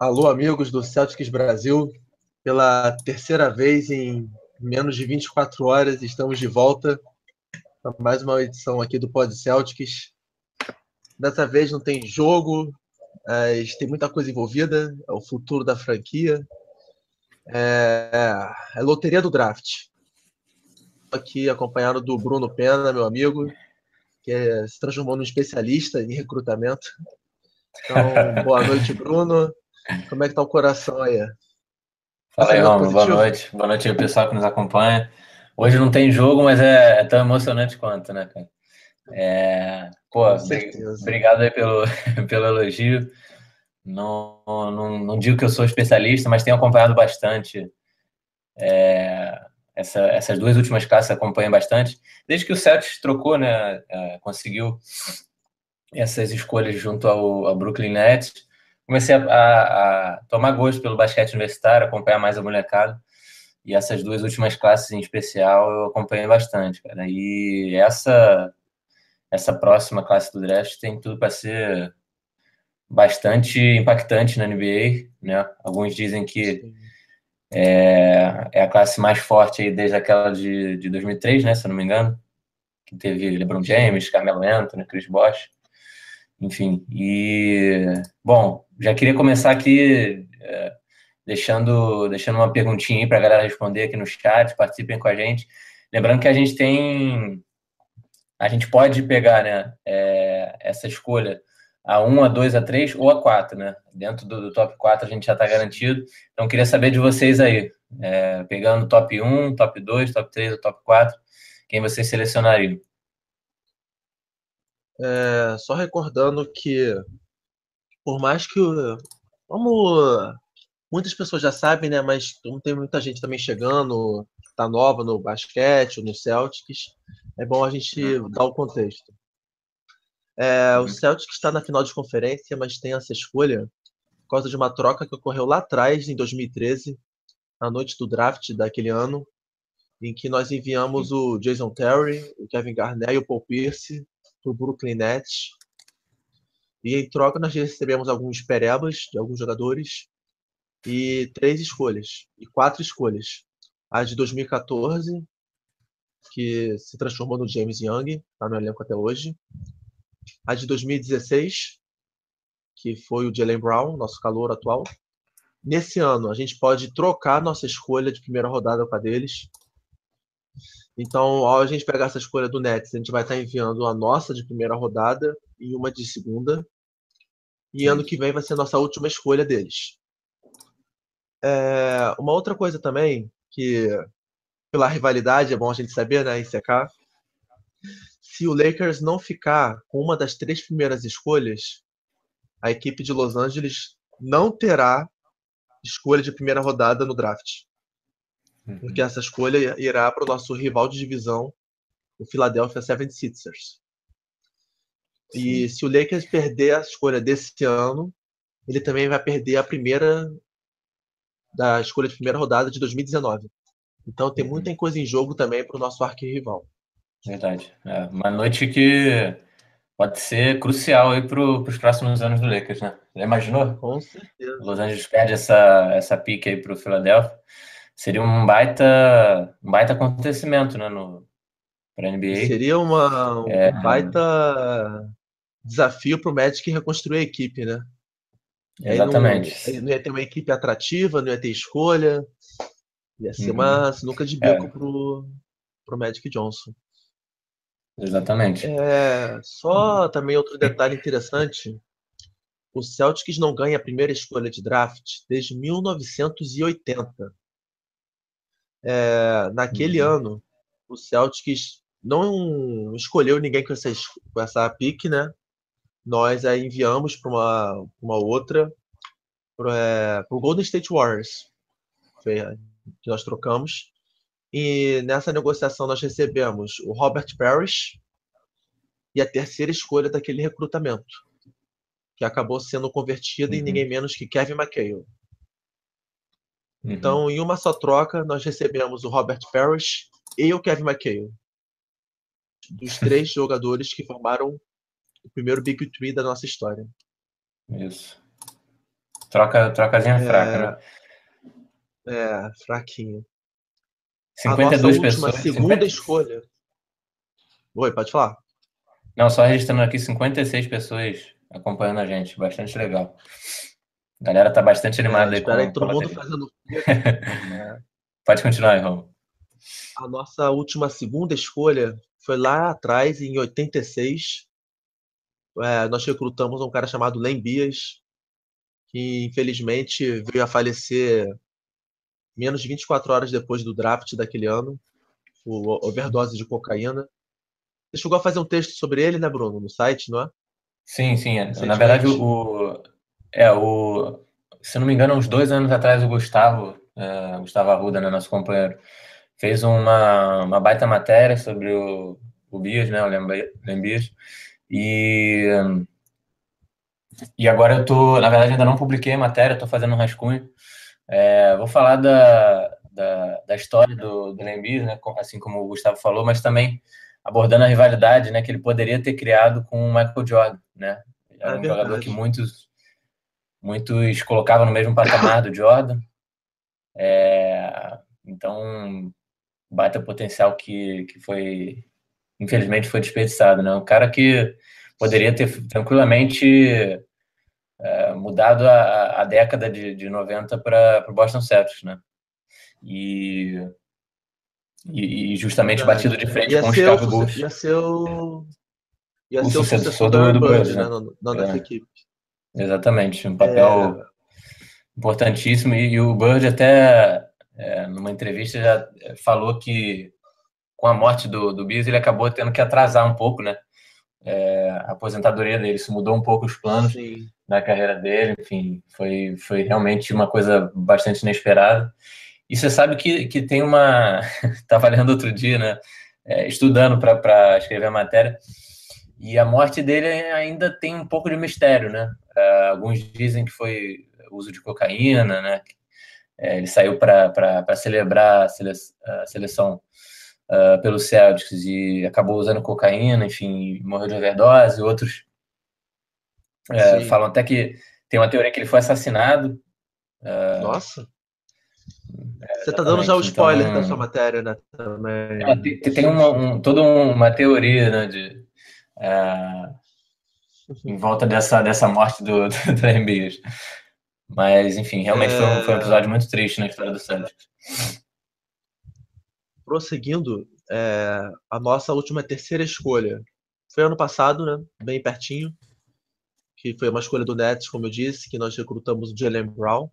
Alô, amigos do Celtics Brasil. Pela terceira vez em menos de 24 horas, estamos de volta para mais uma edição aqui do Pod Celtics. Dessa vez não tem jogo, mas tem muita coisa envolvida. É o futuro da franquia. É, é loteria do draft. Aqui acompanhado do Bruno Pena, meu amigo, que é, se transformou num especialista em recrutamento. Então, boa noite, Bruno. Como é que tá o coração aí? Fala aí, Romulo. Boa noite. Boa noite aí, pessoal que nos acompanha. Hoje não tem jogo, mas é, é tão emocionante quanto, né, cara? É... Pô, obrigado aí pelo, pelo elogio. Não, não, não digo que eu sou especialista, mas tenho acompanhado bastante. É... Essa, essas duas últimas classes acompanham bastante. Desde que o Celtics trocou, né, é, conseguiu essas escolhas junto ao, ao Brooklyn Nets, comecei a, a, a, tomar gosto pelo basquete universitário, acompanhar mais a molecada. E essas duas últimas classes em especial eu acompanhei bastante, cara. E essa essa próxima classe do draft tem tudo para ser bastante impactante na NBA, né? Alguns dizem que é, é, a classe mais forte aí desde aquela de, de 2003, né? Se eu não me engano, que teve LeBron James, Carmelo Anthony, Chris Bosh enfim. E, bom, já queria começar aqui é, deixando, deixando uma perguntinha aí para a galera responder aqui no chat, participem com a gente. Lembrando que a gente tem. A gente pode pegar né, é, essa escolha a 1, a 2, a 3 ou a 4, né? Dentro do, do top 4 a gente já está garantido. Então, queria saber de vocês aí, é, pegando top 1, top 2, top 3 ou top 4, quem vocês selecionariam? É, só recordando que, por mais que, como muitas pessoas já sabem, né, mas como tem muita gente também chegando, tá nova no basquete, no Celtics, é bom a gente dar o contexto. É, o Celtics está na final de conferência, mas tem essa escolha por causa de uma troca que ocorreu lá atrás, em 2013, na noite do draft daquele ano, em que nós enviamos o Jason Terry, o Kevin Garnett e o Paul Pierce para o Brooklyn Nets. E em troca nós recebemos alguns perebas de alguns jogadores e três escolhas, e quatro escolhas. A de 2014, que se transformou no James Young, está no elenco até hoje. A de 2016, que foi o Jalen Brown, nosso calor atual. Nesse ano, a gente pode trocar nossa escolha de primeira rodada com a deles então, ao a gente pegar essa escolha do Nets, a gente vai estar enviando a nossa de primeira rodada e uma de segunda. E ano que vem vai ser a nossa última escolha deles. É, uma outra coisa também, que pela rivalidade é bom a gente saber, né, em CK, se o Lakers não ficar com uma das três primeiras escolhas, a equipe de Los Angeles não terá escolha de primeira rodada no draft porque essa escolha irá para o nosso rival de divisão, o Philadelphia 76ers. E se o Lakers perder a escolha desse ano, ele também vai perder a primeira da escolha de primeira rodada de 2019. Então tem uhum. muita coisa em jogo também para o nosso arquirrival. Verdade. É uma noite que pode ser crucial aí para os próximos anos do Lakers, né? Já imaginou? Com certeza. Los Angeles perde essa, essa pique aí para o Philadelphia seria um baita, um baita acontecimento, né, no para NBA. Seria uma, um é... baita desafio para o Magic reconstruir a equipe, né? Exatamente. Não, não, ia ter uma equipe atrativa, não ia ter escolha. Ia ser uhum. uma sinuca de bico é. pro, pro Magic Johnson. Exatamente. É, só também outro detalhe interessante. O Celtics não ganha a primeira escolha de draft desde 1980. É, naquele uhum. ano, o Celtics não escolheu ninguém com essa, com essa pique, né? Nós a enviamos para uma, uma outra, para é, o Golden State Warriors, que nós trocamos. E nessa negociação nós recebemos o Robert Parrish e a terceira escolha daquele recrutamento, que acabou sendo convertida uhum. em ninguém menos que Kevin McHale. Uhum. Então, em uma só troca, nós recebemos o Robert Parrish e o Kevin McHale. Dos três jogadores que formaram o primeiro Big Three da nossa história. Isso. Troca, trocazinha é, fraca, né? É, fraquinho. 52 pessoas. segunda 50... escolha. Oi, pode falar. Não, só registrando aqui 56 pessoas acompanhando a gente. Bastante legal. A galera tá bastante animada é, aí. Espera aí, todo mundo fazendo. é. Pode continuar Romulo. A nossa última segunda escolha foi lá atrás, em 86. É, nós recrutamos um cara chamado Lembias, que infelizmente veio a falecer menos de 24 horas depois do draft daquele ano, o overdose de cocaína. Você chegou a fazer um texto sobre ele, né, Bruno, no site, não é? Sim, sim. É. Na verdade, o, é, o, se não me engano, uns dois anos atrás, o Gustavo, é, Gustavo Arruda, né, nosso companheiro, fez uma, uma baita matéria sobre o, o Bias, né, o Lembias, e, e agora eu tô, na verdade, ainda não publiquei a matéria, estou fazendo um rascunho, é, vou falar da, da, da história do, do Lembias, né, assim como o Gustavo falou, mas também abordando a rivalidade, né, que ele poderia ter criado com o Michael Jordan, né, era é um jogador que muitos muitos colocavam no mesmo patamar do Jordan, é, então baita potencial que, que foi infelizmente foi desperdiçado, né? Um cara que poderia ter tranquilamente é, mudado a, a, década de, de 90 para o Boston Celtics, né? E, e, justamente batido de frente ia com o Chicago o, Bulls. Ia ser o, ia o ser o sucessor do, do Bird, né? Na, na é. equipe. Exatamente, um papel é... importantíssimo. E, e, o Bird até, é, numa entrevista, já falou que com a morte do, do Bis, ele acabou tendo que atrasar um pouco, né? É, a aposentadoria dele, isso mudou um pouco os planos Sim. da carreira dele, enfim, foi, foi realmente uma coisa bastante inesperada. E você sabe que, que tem uma. Estava lendo outro dia, né? É, estudando para escrever a matéria, e a morte dele ainda tem um pouco de mistério, né? É, alguns dizem que foi uso de cocaína, né? É, ele saiu para celebrar a seleção uh, pelo Celtics e acabou usando cocaína, enfim, morreu de overdose. Outros uh, falam até que tem uma teoria que ele foi assassinado. Uh, Nossa! Você está dando já o spoiler então, da sua matéria, né? Também. É, tem, tem uma, um, toda uma teoria né, de, em volta dessa, dessa morte do, do, do Mas, enfim, realmente é... foi, um, foi um episódio muito triste na história do Celtics prosseguindo, é, a nossa última terceira escolha foi ano passado, né? Bem pertinho. Que foi uma escolha do Nets, como eu disse, que nós recrutamos o Jalen Brown.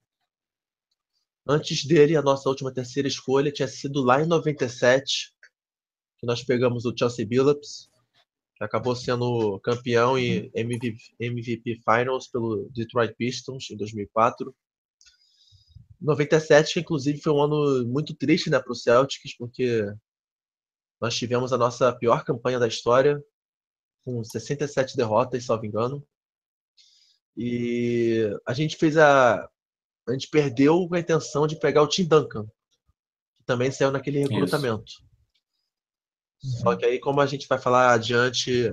Antes dele, a nossa última terceira escolha tinha sido lá em 97, que nós pegamos o Chelsea Billups, que acabou sendo campeão e MVP, MVP Finals pelo Detroit Pistons em 2004. 97, inclusive, foi um ano muito triste né, para o Celtics, porque nós tivemos a nossa pior campanha da história, com 67 derrotas, salvo engano. E a gente fez a. A gente perdeu com a intenção de pegar o Tim Duncan, que também saiu naquele recrutamento. Uhum. Só que aí, como a gente vai falar adiante,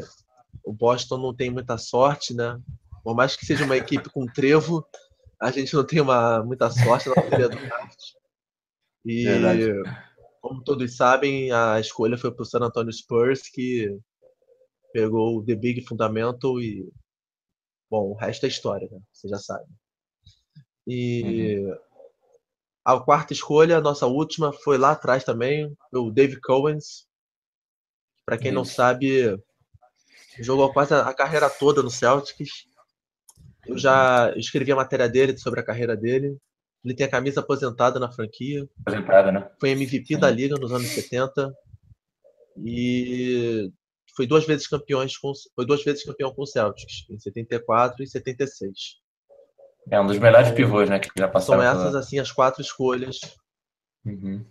o Boston não tem muita sorte, né? Por mais que seja uma equipe com trevo, a gente não tem uma, muita sorte na maioria do draft. E, Verdade. como todos sabem, a escolha foi para o San Antonio Spurs, que pegou o The Big Fundamental e. Bom, o resto é história, né? Você já sabe. E uhum. a quarta escolha, a nossa última, foi lá atrás também, o Dave Cowens. Para quem Isso. não sabe, jogou quase a carreira toda no Celtics. Eu já escrevi a matéria dele sobre a carreira dele. Ele tem a camisa aposentada na franquia. Aposentada, né? Foi MVP Sim. da liga nos anos 70. E foi duas vezes campeões com, foi duas vezes campeão com o Celtics, em 74 e 76. É um dos melhores então, pivôs, né, que já passaram. São essas pela... assim as quatro escolhas. Uhum.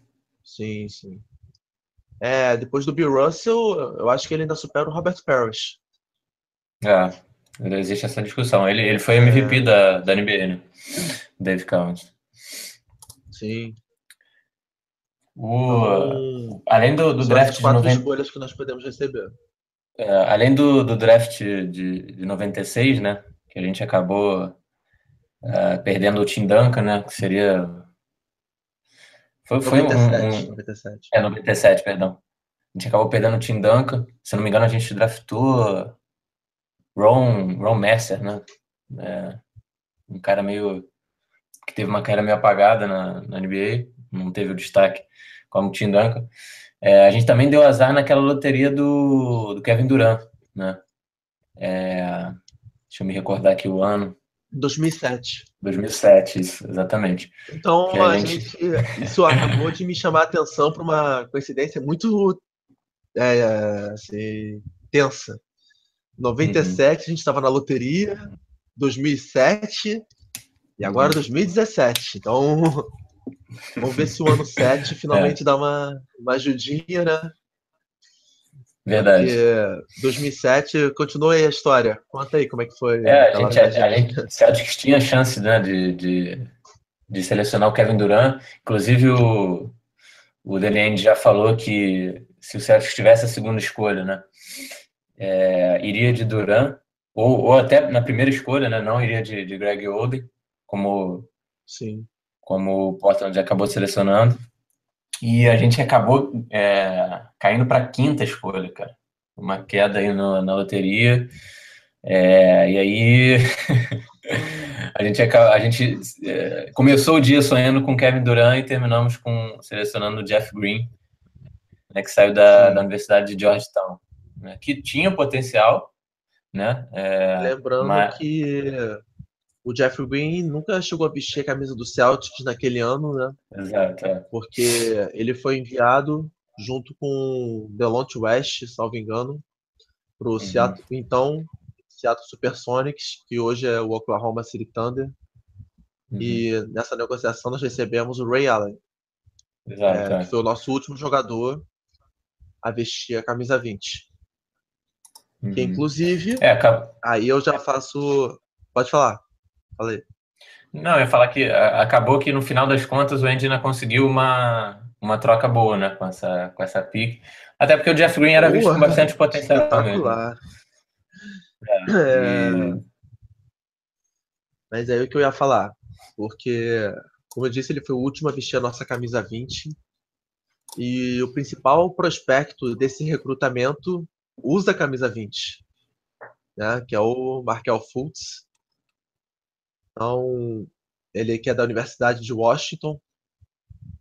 Sim, sim. É, depois do Bill Russell, eu acho que ele ainda supera o Robert Parrish. É, Existe essa discussão. Ele, ele foi MVP é... da, da NBA, né? Dave Cowens. Sim. O, então, além do, do draft de 90... escolhas que nós podemos receber. É, além do, do draft de, de 96, né? Que a gente acabou uh, perdendo o Tim Duncan, né? Que seria. Foi, 97, foi um, um... 97. É, 97, perdão. A gente acabou perdendo o Tim Duncan. Se não me engano, a gente draftou Ron, Ron Messer, né? É, um cara meio. que teve uma carreira meio apagada na, na NBA, não teve o destaque como o Tim Duncan. É, a gente também deu azar naquela loteria do, do Kevin Durant, né? É, deixa eu me recordar aqui o ano. 2007. 2007, isso, exatamente. Então, a, a gente... gente... isso acabou de me chamar a atenção para uma coincidência muito é, assim, tensa. 97 uhum. a gente estava na loteria, 2007 e agora uhum. 2017. Então, vamos ver se o ano 7 finalmente é. dá uma, uma ajudinha, né? Verdade. Porque 2007, continua aí a história. Conta aí como é que foi. É, a gente, a, a gente Celtics tinha chance né, de, de, de, selecionar o Kevin Durant. Inclusive, o, o Deliane já falou que se o Celtics tivesse a segunda escolha, né, é, iria de Durant, ou, ou até na primeira escolha, né, não iria de, de Greg Oden, como, Sim. como o Portland acabou selecionando. E a gente acabou é, caindo para a quinta escolha, cara. Uma queda aí no, na loteria. É, e aí a gente, a gente é, começou o dia sonhando com Kevin Durant e terminamos com selecionando o Jeff Green, né, que saiu da, da Universidade de Georgetown, né, que tinha potencial, né? É, Lembrando mas... que o Jeff Green nunca chegou a vestir a camisa do Celtics naquele ano, né? Exato. É. Porque ele foi enviado junto com Delonte West, salvo engano, para o uhum. Seattle, então Seattle Supersonics, que hoje é o Oklahoma City Thunder. Uhum. E nessa negociação nós recebemos o Ray Allen, Exato, é, que foi o nosso último jogador a vestir a camisa 20. Uhum. Que inclusive, é, aí eu já faço. Pode falar. Falei. Não, eu ia falar que acabou que no final das contas o Andy ainda conseguiu uma, uma troca boa, né, com essa, com essa pick. Até porque o Jeff Green era visto com bastante potencial também. É, é... Mas é aí o que eu ia falar. Porque, como eu disse, ele foi o último a vestir a nossa camisa 20. E o principal prospecto desse recrutamento usa a camisa 20, né? que é o Markel Fultz, então, ele que é da Universidade de Washington,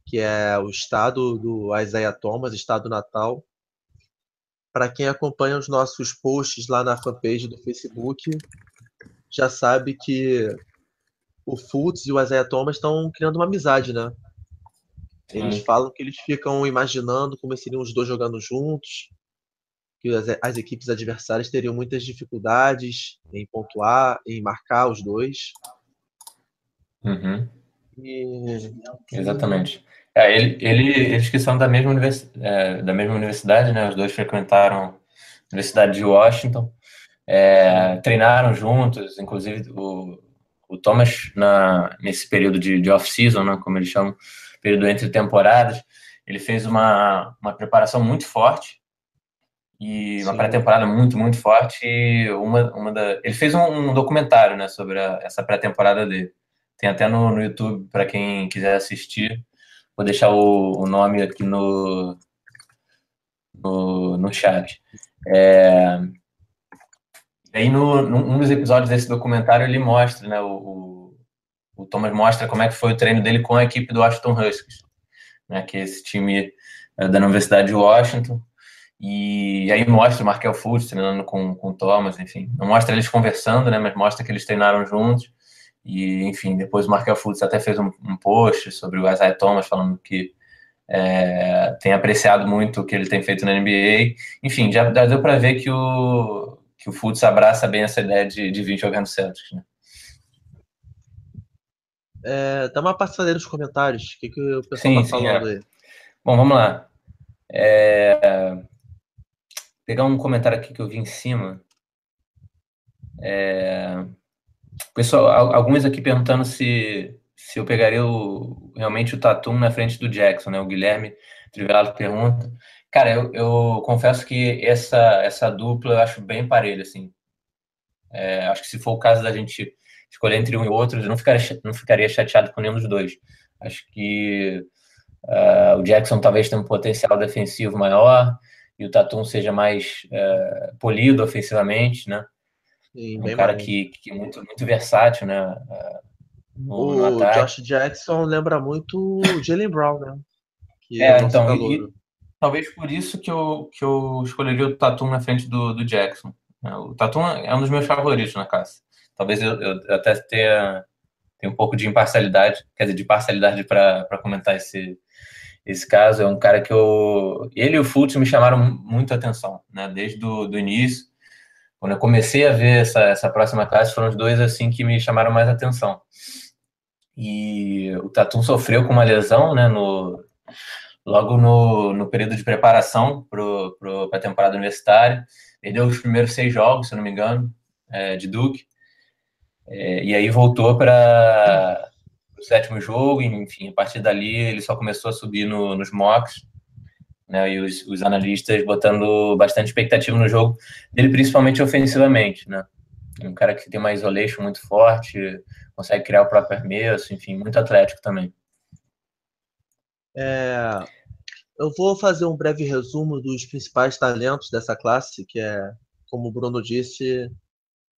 que é o estado do Isaiah Thomas, estado natal. Para quem acompanha os nossos posts lá na fanpage do Facebook, já sabe que o Fultz e o Isaiah Thomas estão criando uma amizade, né? Eles falam que eles ficam imaginando como seriam os dois jogando juntos, que as, as, equipes adversárias teriam muitas dificuldades em pontuar, em marcar os dois. Uhum. E... Exatamente. É, ele, ele, eles que são da mesma, univers, é, da mesma universidade, né? Os dois frequentaram a Universidade de Washington, é, treinaram juntos, inclusive o, o Thomas, na, nesse período de, de off-season, né, como eles chamam, período entre temporadas, ele fez uma, uma preparação muito forte e uma pré-temporada muito, muito forte. E uma, uma da, ele fez um, um documentário né, sobre a, essa pré-temporada dele. Tem até no, no YouTube para quem quiser assistir. Vou deixar o, o nome aqui no, no, no chat. É, aí, no, num dos episódios desse documentário, ele mostra, né, o, o, Thomas mostra como é que foi o treino dele com a equipe do Washington Huskies, né, que é esse time é, da Universidade de Washington. E aí mostra o Markel Fultz treinando com, com o Thomas, enfim. Não mostra eles conversando, né, mas mostra que eles treinaram juntos. E, enfim, depois o Markel Fultz até fez um, um, post sobre o Isaiah Thomas, falando que é, tem apreciado muito o que ele tem feito na NBA. Enfim, já, já deu para ver que o, que o Fultz abraça bem essa ideia de, de vir jogando Celtics, né? É, dá uma passadeira nos comentários. O que, que o pessoal sim, tá falando é. aí? Bom, vamos lá. É, pegar um comentário aqui que eu vi em cima. É, Pessoal, alguns aqui perguntando se, se eu pegaria o, realmente o Tatum na frente do Jackson, né? O Guilherme Trivelato pergunta. Cara, eu, eu confesso que essa, essa dupla eu acho bem parelha, assim. É, acho que se for o caso da gente escolher entre um e outro, eu não ficaria, não ficaria chateado com nenhum dos dois. Acho que uh, o Jackson talvez tenha um potencial defensivo maior e o Tatum seja mais uh, polido ofensivamente, né? Sim, um cara que, que é muito, muito versátil, né? No, o no Josh Jackson lembra muito o Jalen Brown, né? Que é, é então, e, talvez por isso que eu, que eu escolheria o Tatum na frente do, do Jackson. Né? O Tatum é um dos meus favoritos na classe. Talvez eu, eu até tenha, tenha um pouco de imparcialidade, quer dizer, de parcialidade para comentar esse, esse caso. É um cara que eu. Ele e o Fultz me chamaram muito a atenção, né? Desde do, do início. Quando eu comecei a ver essa, essa próxima classe, foram os dois assim que me chamaram mais atenção. E o Tatum sofreu com uma lesão, né? No, logo no, no período de preparação para a temporada universitária. Perdeu os primeiros seis jogos, se não me engano, é, de Duke. É, e aí voltou para o sétimo jogo, enfim, a partir dali ele só começou a subir no, nos mocks, né, e os, os, analistas botando bastante expectativa no jogo dele, principalmente ofensivamente, né. Um cara que tem uma isolation muito forte, consegue criar o próprio arremesso, enfim, muito atlético também. É, eu vou fazer um breve resumo dos principais talentos dessa classe, que é, como o Bruno disse,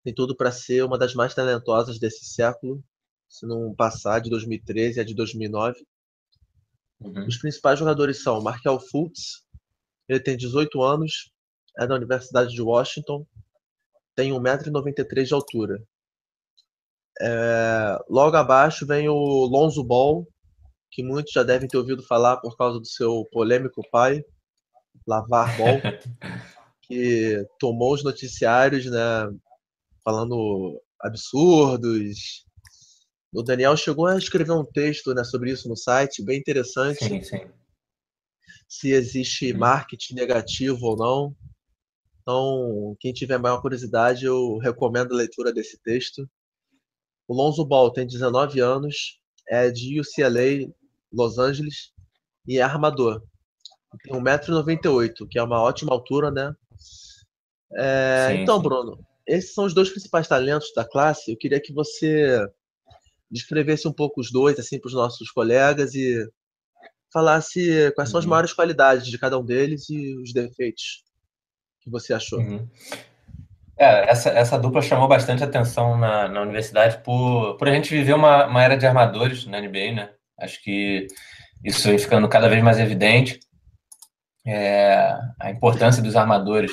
tem tudo para ser uma das mais talentosas desse século, se não passar de 2013 a de 2009. Uhum. Os principais jogadores são Markel Fultz, ele tem 18 anos, é da Universidade de Washington, tem 1,93m de altura. É, logo abaixo vem o Lonzo Ball, que muitos já devem ter ouvido falar por causa do seu polêmico pai, Lavar Ball, que tomou os noticiários, né, falando absurdos. O Daniel chegou a escrever um texto né, sobre isso no site, bem interessante. Sim, sim. Se existe marketing negativo ou não. Então, quem tiver maior curiosidade, eu recomendo a leitura desse texto. O Lonzo Ball tem 19 anos, é de UCLA, Los Angeles, e é armador. Tem 1,98m, que é uma ótima altura, né? É, sim, então, sim. Bruno, esses são os dois principais talentos da classe. Eu queria que você descrevesse um pouco os dois, assim, para os nossos colegas e falasse quais são as uhum. maiores qualidades de cada um deles e os defeitos que você achou. Uhum. É, essa, essa dupla chamou bastante atenção na, na universidade por, por a gente viver uma, uma era de armadores na NBA, né? Acho que isso vem ficando cada vez mais evidente. É, a importância dos armadores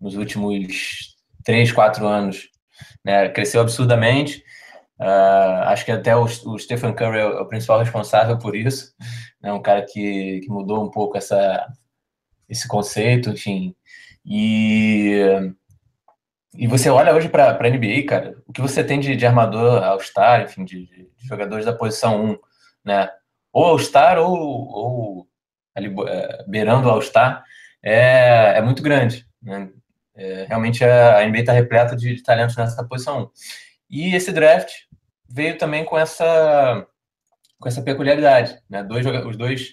nos últimos três, quatro anos né, cresceu absurdamente. Uh, acho que até o, o, Stephen Curry é o principal responsável por isso. É né, um cara que, que mudou um pouco essa, esse conceito, enfim. E, e você olha hoje para a NBA, cara, o que você tem de, de armador All-Star, enfim, de, de, jogadores da posição 1, né? Ou All-Star ou, ou ali, é, beirando o All-Star, é, é muito grande. Né? É, realmente a NBA está repleta de, de, talentos nessa posição. E esse draft veio também com essa, com essa peculiaridade. Né? Dois, os dois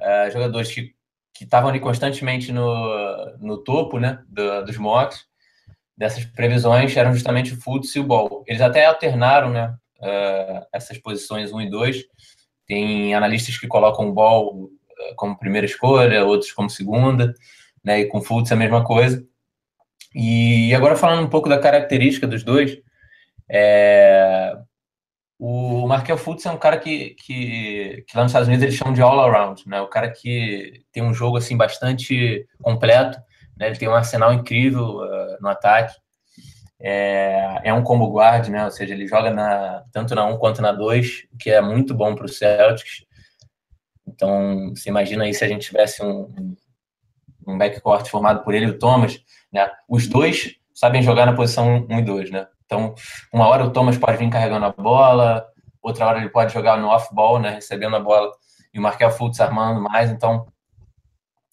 uh, jogadores que estavam ali constantemente no, no topo né, do, dos mocks, dessas previsões, eram justamente o Fultz e o Ball. Eles até alternaram né, uh, essas posições 1 e 2, tem analistas que colocam o Ball eh, como primeira escolha, outros como segunda, né? E com Fultz a mesma coisa. E agora falando um pouco da característica dos dois, é... o Markel Fultz é um cara que, que, que, lá nos Estados Unidos eles chamam de all-around, né? O cara que tem um jogo assim bastante completo, né? Ele tem um arsenal incrível uh, no ataque é, é um combo guard, né? Ou seja, ele joga na, tanto na 1 quanto na 2, o que é muito bom para o Celtics. Então, você imagina aí se a gente tivesse um, um backcourt formado por ele e o Thomas, né? Os dois sabem jogar na posição 1 e 2, né? Então, uma hora o Thomas pode vir carregando a bola, outra hora ele pode jogar no off-ball, né? Recebendo a bola e o Markel Fultz armando mais. Então,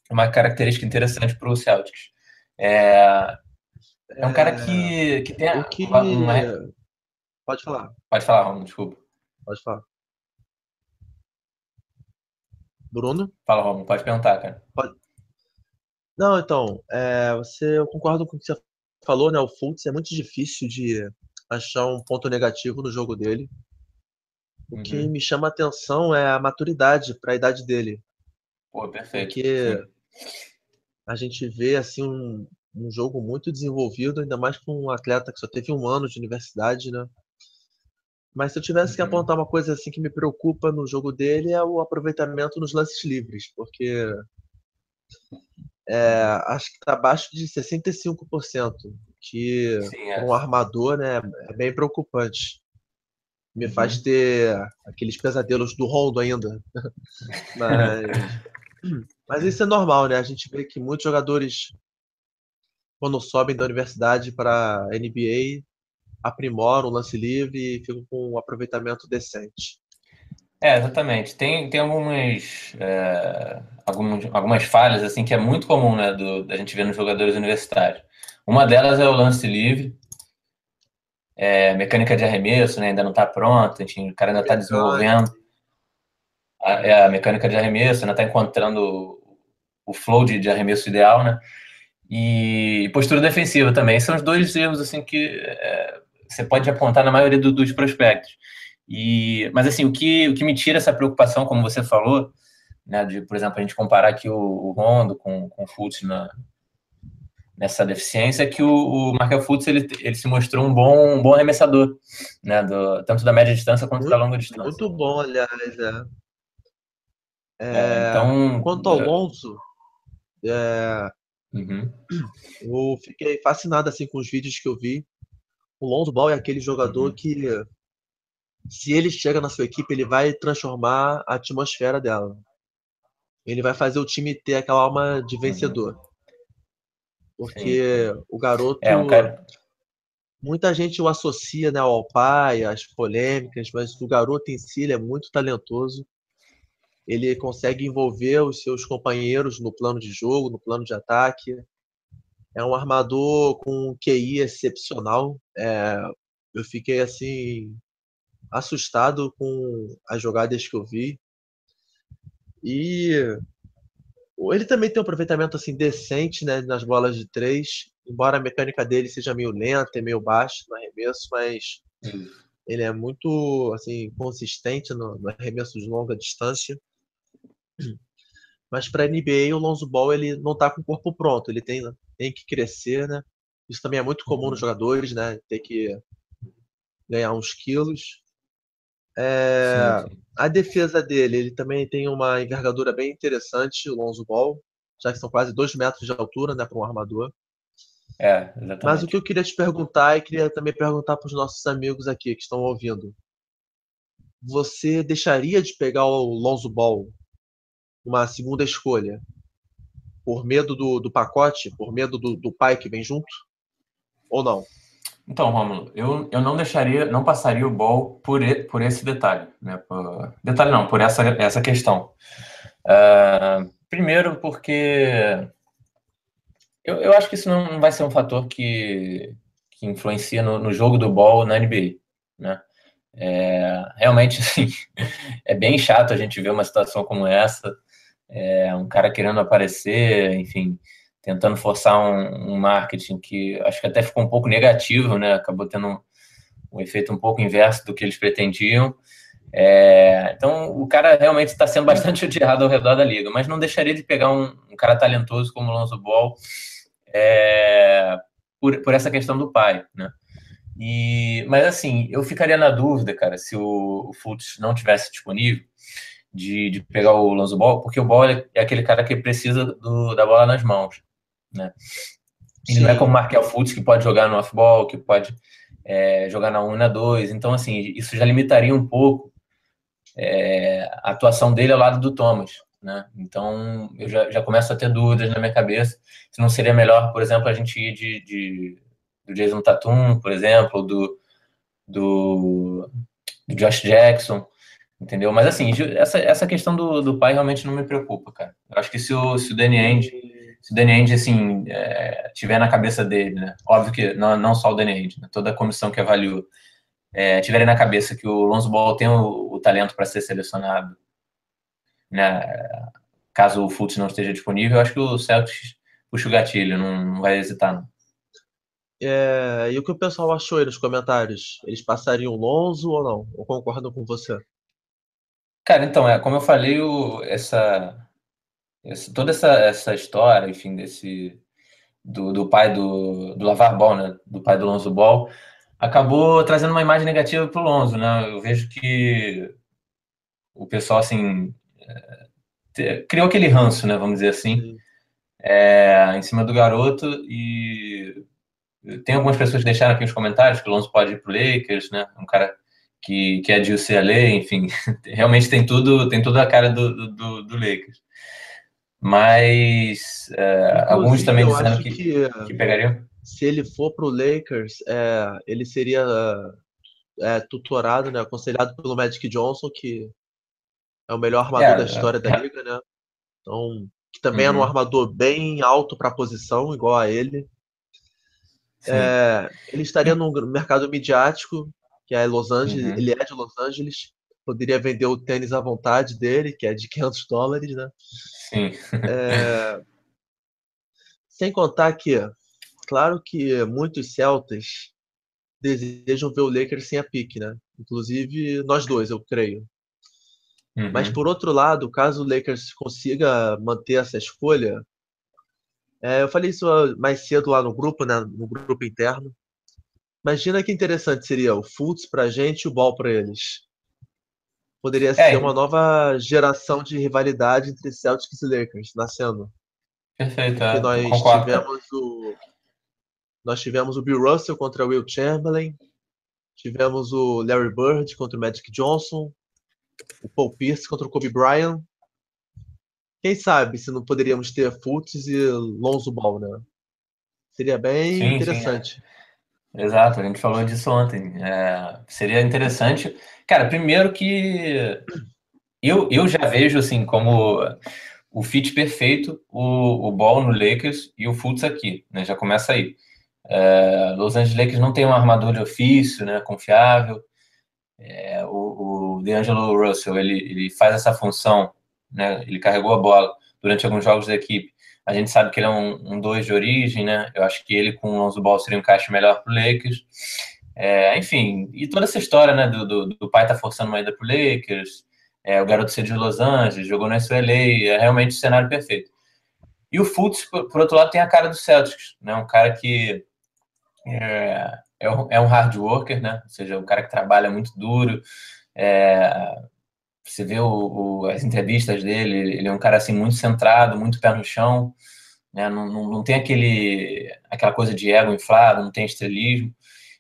é uma característica interessante para o Celtics. É, é um cara que, que tem o que... uma... Pode falar. Pode falar, Romulo, desculpa. Pode falar. Bruno? Fala, Romulo, pode perguntar, cara. Pode. Não, então, é, você, eu concordo com o que você falou, né? O Fultz é muito difícil de achar um ponto negativo no jogo dele. O uhum. que me chama a atenção é a maturidade para a idade dele. Pô, perfeito. Porque a gente vê assim um, um jogo muito desenvolvido, ainda mais com um atleta que só teve um ano de universidade, né? Mas se eu tivesse que uhum. apontar uma coisa assim que me preocupa no jogo dele é o aproveitamento nos lances livres, porque é, acho que está abaixo de 65%, que Sim, é. um armador né, é bem preocupante. Me uhum. faz ter aqueles pesadelos do Rondo ainda. mas, mas isso é normal, né? A gente vê que muitos jogadores, quando sobem da universidade para NBA, aprimoram o lance livre e ficam com um aproveitamento decente. É, exatamente. Tem, tem algumas, é, algumas, algumas falhas assim que é muito comum né, do, da gente ver nos jogadores universitários. Uma delas é o lance livre, é, mecânica de arremesso, né, ainda não está pronta, o cara ainda está desenvolvendo a, é, a, mecânica de arremesso, ainda está encontrando o flow de, de arremesso ideal, né? E postura defensiva também. São os dois erros assim que é, você pode apontar na maioria do, dos prospectos. E, mas assim, o que, o que me tira essa preocupação, como você falou, né, de, por exemplo, a gente comparar aqui o, o Rondo com, com o Fultz na, nessa deficiência, é que o, o Markel Fultz ele, ele se mostrou um bom, um bom arremessador, né, do, tanto da média distância quanto muito, da longa distância. Muito bom, aliás, é. É, é, então, quanto ao Alonso, é, uhum. eu fiquei fascinado assim com os vídeos que eu vi o Lonzo Ball é aquele jogador uhum. que, se ele chega na sua equipe, ele vai transformar a atmosfera dela. Ele vai fazer o time ter aquela alma de uhum. vencedor. Porque Sim. o garoto. É um cara... Muita gente o associa né, ao pai, às polêmicas, mas o garoto em si é muito talentoso. Ele consegue envolver os seus companheiros no plano de jogo, no plano de ataque. É um armador com um QI excepcional. É, eu fiquei assim assustado com as jogadas que eu vi. E ele também tem um aproveitamento assim decente né, nas bolas de três, embora a mecânica dele seja meio lenta e meio baixa no arremesso, mas ele é muito assim consistente no, no arremesso de longa distância. Mas para a NBA o Lonzo Ball ele não está com o corpo pronto, ele tem, tem que crescer, né? Isso também é muito comum nos uhum. jogadores, né? Ter que ganhar uns quilos. É, sim, sim. A defesa dele, ele também tem uma envergadura bem interessante, o Lonzo Ball, já que são quase dois metros de altura, né, para um armador. É, exatamente. Mas o que eu queria te perguntar e queria também perguntar para os nossos amigos aqui que estão ouvindo. Você deixaria de pegar o Lonzo Ball uma segunda escolha por medo do, do pacote, por medo do, do pai que vem junto? Ou não? Então, Romulo, eu, eu não deixaria, não passaria o ball por, por esse detalhe. Né? Por, detalhe não, por essa, essa questão. Uh, primeiro, porque eu, eu acho que isso não vai ser um fator que, que influencia no, no jogo do ball na NBA. Né? É, realmente, assim, é bem chato a gente ver uma situação como essa é, um cara querendo aparecer, enfim, tentando forçar um, um, marketing que acho que até ficou um pouco negativo, né? Acabou tendo um, um efeito um pouco inverso do que eles pretendiam. É, então, o cara realmente está sendo bastante odiado ao redor da liga, mas não deixaria de pegar um, um cara talentoso como o Lonzo Ball é, por, por essa questão do pai, né? E, mas assim, eu ficaria na dúvida, cara, se o, o Fultz não tivesse disponível, de, de pegar o Lonzo Ball, porque o Ball é aquele cara que precisa do, da bola nas mãos, né? Ele Sim. não é como o Markel Fultz, que pode jogar no off-ball, que pode é, jogar na 1 e na 2. Então, assim, isso já limitaria um pouco é, a atuação dele ao lado do Thomas, né? Então, eu já, já começo a ter dúvidas na minha cabeça se não seria melhor, por exemplo, a gente ir de, de do Jason Tatum, por exemplo, do, do, do Josh Jackson, Entendeu? Mas assim, essa, essa questão do, do pai realmente não me preocupa, cara. Eu acho que se o, se o Danny Ainge, se o Danny Ainge, assim, é, tiver na cabeça dele, né? Óbvio que não, não só o Danny Ainge, né? toda a comissão que avaliou, é, tiverem na cabeça que o Lonzo Ball tem o, o talento para ser selecionado, né? Caso o Fultz não esteja disponível, eu acho que o Celtics puxa o gatilho, não, não vai hesitar, não. É, e o que o pessoal achou aí nos comentários? Eles passariam Lonzo ou não? Ou concordam com você? Cara, então, é, como eu falei, o, essa, toda essa, essa história, enfim, desse do, do pai do, do Lavar Ball, né? Do pai do Lonzo Ball, acabou trazendo uma imagem negativa para o Lonzo, né? Eu vejo que o pessoal, assim, é, criou aquele ranço, né? Vamos dizer assim, é, em cima do garoto e tem algumas pessoas que deixaram aqui nos comentários que o Lonzo pode ir pro Lakers, né? Um cara que, que é de UCLA, enfim, realmente tem tudo, tem tudo a cara do, do, do Lakers. Mas é, alguns também dizendo que, que, que, pegariam. Se ele for pro Lakers, é, ele seria é, tutorado, né, aconselhado pelo Magic Johnson, que é o melhor armador é, da história da é. liga, né? Então, que também uhum. é um armador bem alto para a posição, igual a ele. É, ele estaria no mercado midiático, que é Los Angeles, uhum. ele é de Los Angeles, poderia vender o tênis à vontade dele, que é de 500 dólares, né? Sim. É, sem contar que, claro que muitos Celtas desejam ver o Lakers sem a pique, né? Inclusive nós dois, eu creio. Uhum. Mas por outro lado, caso o Lakers consiga manter essa escolha, é, eu falei isso mais cedo lá no grupo, né, no grupo interno. Imagina que interessante seria o Fultz pra gente e o Ball para eles. Poderia é, ser uma nova geração de rivalidade entre Celtics e Lakers nascendo. Perfeito, é, nós concordo. tivemos o nós tivemos o Bill Russell contra o Will Chamberlain, tivemos o Larry Bird contra o Magic Johnson, o Paul Pierce contra o Kobe Bryant, quem sabe se não poderíamos ter Fultz e Lonzo Ball, né? Seria bem sim, interessante. Sim, é. Exato, a gente falou disso ontem. É, seria interessante. Cara, primeiro que eu, eu já vejo assim como o fit perfeito o, o Ball no Lakers e o Fultz aqui, né? Já começa aí. É, Los Angeles Lakers não tem um armador de ofício, né? Confiável. É, o, o DeAngelo Russell ele, ele faz essa função né? Ele carregou a bola durante alguns jogos da equipe. A gente sabe que ele é um, um dois de origem, né? Eu acho que ele com o Lonzo Ball seria um encaixe melhor para o Lakers. É, enfim, e toda essa história, né, do, do, do pai tá forçando uma ida pro Lakers, é, o garoto ser de Los Angeles, jogou no SLA, é realmente o cenário perfeito. E o Fultz, por, por, outro lado, tem a cara do Celtics, né, um cara que é, é, um, é um hard worker, né, ou seja, um cara que trabalha muito duro, é, você vê o, o, as entrevistas dele, ele é um cara assim muito centrado, muito pé no chão, né? não, não, não tem aquele, aquela coisa de ego inflado, não tem estrelismo.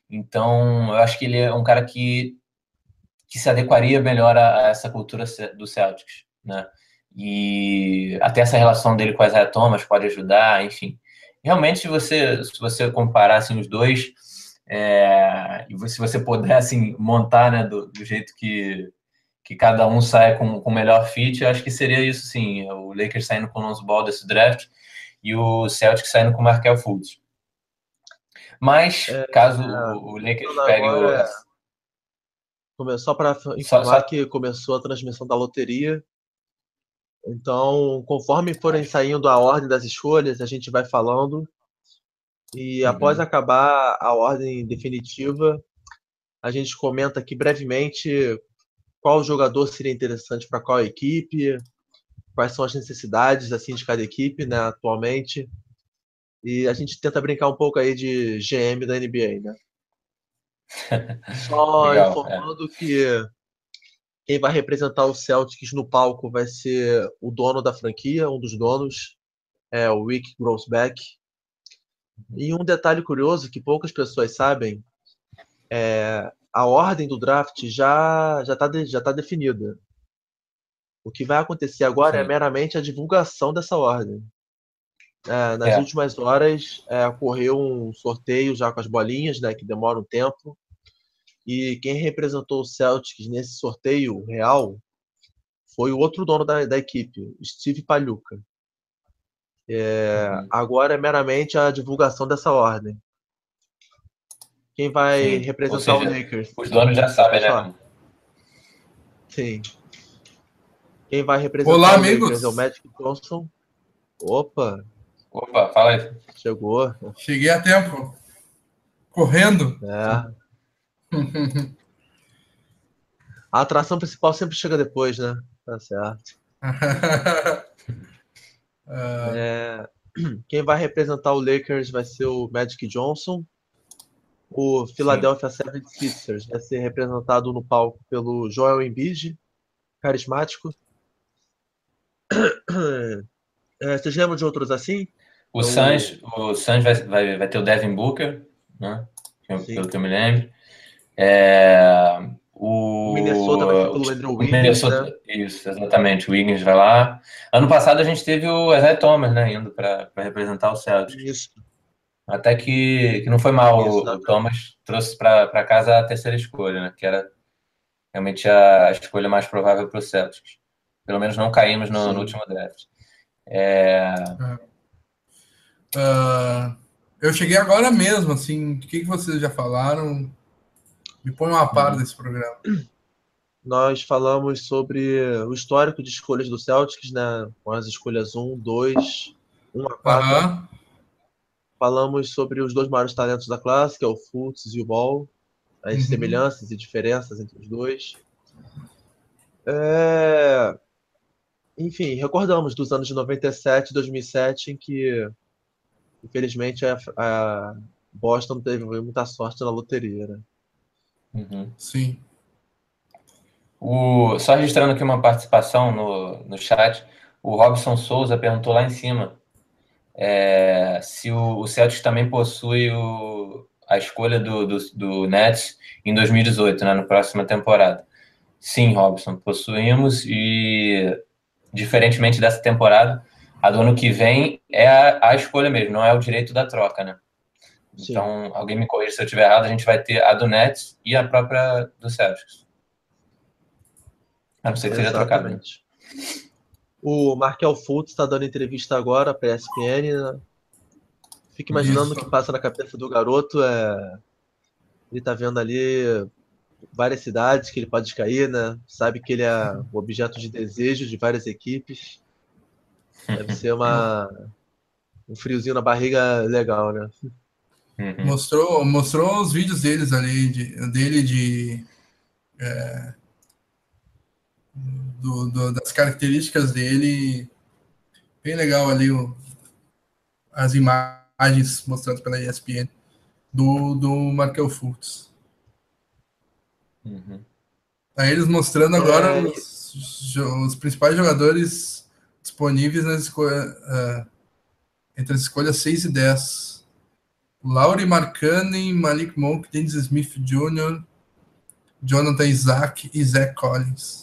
Então, eu acho que ele é um cara que, que se adequaria melhor a, a essa cultura do Celtics, né? E até essa relação dele com a Isaiah Thomas pode ajudar, enfim. Realmente, se você, se você comparar assim, os dois, é, e se você puder assim, montar né, do, do jeito que, que cada um saia com o melhor fit, eu acho que seria isso sim, o Lakers saindo com o Lonzo Ball desse draft e o Celtic saindo com o Markel Fultz. Mas, é, caso é, o Lakers pegue o... Só para informar só, só... que começou a transmissão da loteria. Então, conforme forem saindo a ordem das escolhas, a gente vai falando. E uhum. após acabar a ordem definitiva, a gente comenta aqui brevemente qual jogador seria interessante para qual equipe, quais são as necessidades assim de cada equipe, né, atualmente. E a gente tenta brincar um pouco aí de GM da NBA, né? Só Legal, é. informando é. que quem vai representar o Celtics no palco vai ser o dono da franquia, um dos donos, é o Rick Grossbeck. E um detalhe curioso que poucas pessoas sabem é a ordem do draft já já está já tá definida. O que vai acontecer agora é Sim. é meramente a divulgação dessa ordem. É, nas é. últimas horas é, ocorreu um sorteio já com as bolinhas, né, que demora um tempo. E quem representou o Celtics nesse sorteio real foi o outro dono da, da equipe, Steve Paluca. É, uhum. Agora é meramente a divulgação dessa ordem. Quem vai Sim. representar seja, o Lakers? Os donos já sabem, né? Sim. Quem vai representar Olá, o amigos. Lakers é o Magic Johnson. Opa! Opa, fala aí. Chegou. Cheguei a tempo. Correndo? É. A atração principal sempre chega depois, né? Tá certo. é, quem vai representar o Lakers vai ser o Magic Johnson. O Philadelphia 76ers vai ser representado no palco pelo Joel Embiid, carismático. É, vocês lembram de outros assim? O então, Suns, o Suns vai, vai, vai ter o Devin Booker, né? Pelo que eu me lembro. É, o Minnesota vai ser pelo Andrew Wiggins. Minnesota, né? Isso, exatamente. O Wiggins vai lá. Ano passado a gente teve o Isaiah Thomas, né? Indo para representar o Celtics. Isso. Até que, que não foi mal Isso, o, o Thomas trouxe para casa a terceira escolha, né? Que era realmente a, a escolha mais provável para o Celtics. Pelo menos não caímos no, no último draft. É... Uh, eu cheguei agora mesmo, assim, o que, que vocês já falaram? Me põe uma par desse programa. Nós falamos sobre o histórico de escolhas do Celtics, né? Com as escolhas 1, 2, 1 a 4. Uhum. Falamos sobre os dois maiores talentos da classe, que é o Fultz e o Ball, as uhum. semelhanças e diferenças entre os dois. É... Enfim, recordamos dos anos de 97 e 2007, em que, infelizmente, a, a Boston teve muita sorte na loteria, né? Uhum. Sim. O, só registrando aqui uma participação no, no chat, o Robson Souza perguntou lá em cima é, se o, o Celtics também possui o, a escolha do, do, do Nets em 2018, né, na próxima temporada. Sim, Robson, possuímos e, diferentemente dessa temporada, a do ano que vem é a, a escolha mesmo, não é o direito da troca, né? Sim. Então, alguém me corrija se eu estiver errado, a gente vai ter a do Nets e a própria do Celtics. A não ser que seja trocado. O Markel Fultz está dando entrevista agora para a ESPN. Né? Fica imaginando o que passa na cabeça do garoto. É... Ele está vendo ali várias cidades que ele pode cair, né? Sabe que ele é o objeto de desejo de várias equipes. Deve ser uma um friozinho na barriga legal, né? Mostrou, mostrou os vídeos deles ali, de, dele de. É, do, do, das características dele. Bem legal ali o, as imagens mostradas pela ESPN do, do Markel Fultz. Uhum. Aí eles mostrando agora é... os, os, principais jogadores disponíveis nas uh, entre as escolhas 6 e 10. Laurie Marcani, Malik Monk, Dennis Smith Jr., Jonathan Isaac e Zach Collins.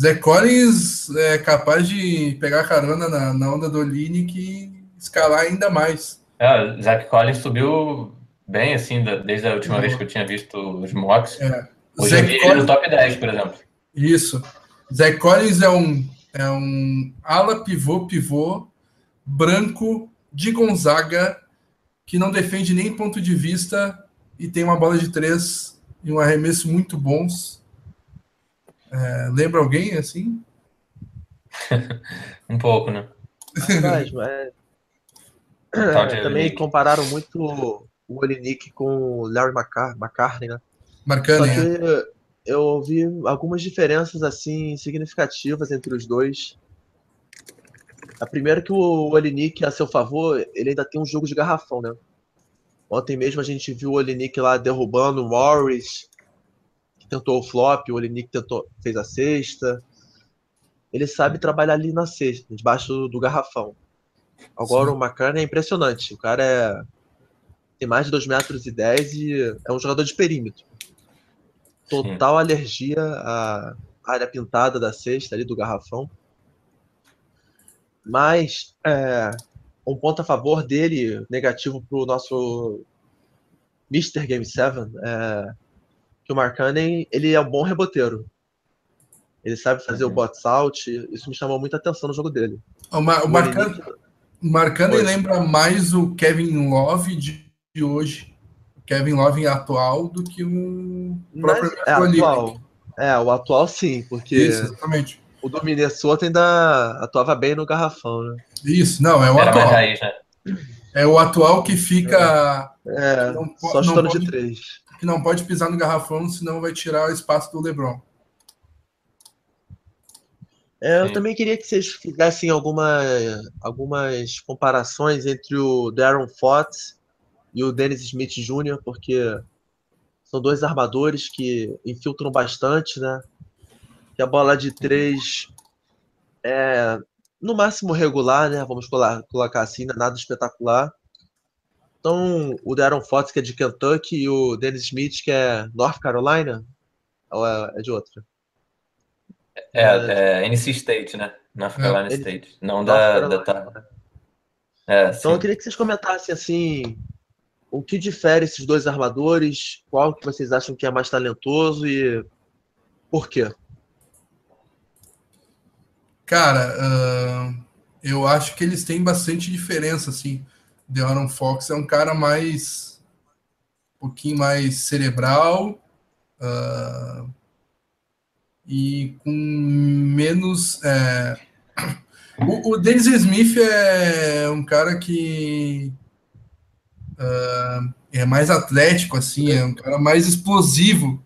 Zach Collins é capaz de pegar carona na, na onda do Olinick e escalar ainda mais. É, Zach Collins subiu bem, assim, desde a última uhum. vez que eu tinha visto os mocks. É. Hoje Zach Collins... no top 10, por exemplo. Isso. Zach Collins é um, é um ala pivô, pivô, branco, de Gonzaga, que não defende nem ponto de vista e tem uma bola de três e um arremesso muito bons. É, lembra alguém assim? um pouco, né? Mas, mas... É, também compararam muito o Olinick com o Larry McCar McCartney, né? Marcani, Só que é. eu vi algumas diferenças assim significativas entre os dois. A primeira que o Olinick, a seu favor, ele ainda tem um jogo de garrafão, né? Ontem mesmo a gente viu o Olinick lá derrubando o Morris, que tentou o flop, o Olinick tentou, fez a sexta. Ele sabe trabalhar ali na sexta, debaixo do garrafão. Agora Sim. o McCartney é impressionante. O cara é tem mais de 2 metros e 10 e é um jogador de perímetro. Total Sim. alergia à área pintada da cesta ali do garrafão. Mas é, um ponto a favor dele, negativo para o nosso Mr. Game 7, é que o Markkanen, ele é um bom reboteiro. Ele sabe fazer uhum. o bot out, isso me chamou muita atenção no jogo dele. O, Mar o Markkanen lembra mais o Kevin Love de, de hoje. O Kevin Love atual do que o próprio Mas, é, atual. É, o atual sim, porque Isso, exatamente o do Minnesota ainda atuava bem no garrafão, né? Isso, não, é o Era atual. Raiz, né? É o atual que fica É, não, só chutando de três. Que não pode pisar no garrafão, senão vai tirar o espaço do LeBron. É, eu também queria que vocês fizessem alguma, algumas comparações entre o Darren Fox e o Dennis Smith Jr., porque são dois armadores que infiltram bastante, né? Que a bola de três é no máximo regular, né? Vamos colocar assim, é nada espetacular. Então, o Darren Fox, que é de Kentucky, e o Dennis Smith, que é North Carolina, ou é, é de outra? É, é, é NC State, né? North Carolina é, State. Não da, da tá. É, então sim. eu queria que vocês comentassem assim o que difere esses dois armadores, qual que vocês acham que é mais talentoso e por quê? Cara, uh, eu acho que eles têm bastante diferença, assim. Aaron Fox é um cara mais um pouquinho mais cerebral, uh, e com menos. É... O, o Dennis Smith é um cara que uh, é mais atlético, assim, é um cara mais explosivo.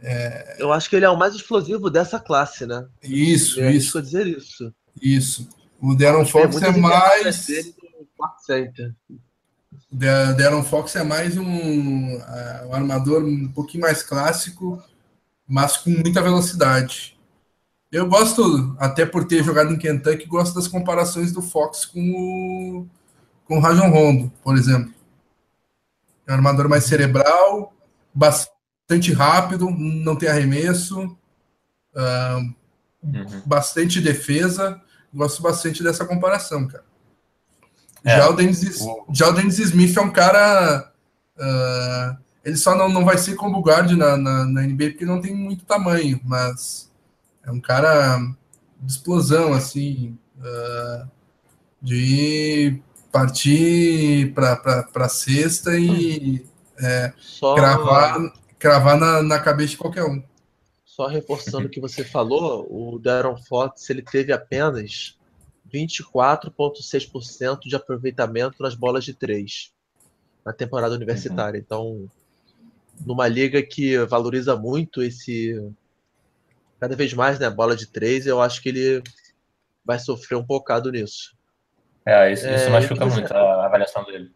É... Eu acho que ele é o mais explosivo dessa classe, né? Isso, é isso. dizer isso. Isso. O Darren Fox é mais. O Darren Fox é mais um, uh, um armador um pouquinho mais clássico mas com muita velocidade. Eu gosto, até por ter jogado em Kentucky, gosto das comparações do Fox com o, com o Rajon Rondo, por exemplo. É um armador mais cerebral, bastante rápido, não tem arremesso, uh, uhum. bastante defesa. Gosto bastante dessa comparação, cara. É. Já, o Dennis, já o Dennis Smith é um cara uh, ele só não, não vai ser como guard na, na, na NBA porque não tem muito tamanho, mas é um cara de explosão, assim, uh, de partir para a cesta e é, só... cravar, cravar na, na cabeça de qualquer um. Só reforçando o que você falou, o Darren Fox ele teve apenas 24,6% de aproveitamento nas bolas de três na temporada universitária. Uhum. Então, numa liga que valoriza muito esse cada vez mais, né, bola de três, eu acho que ele vai sofrer um bocado nisso. É, isso, isso é, machuca muito a avaliação dele.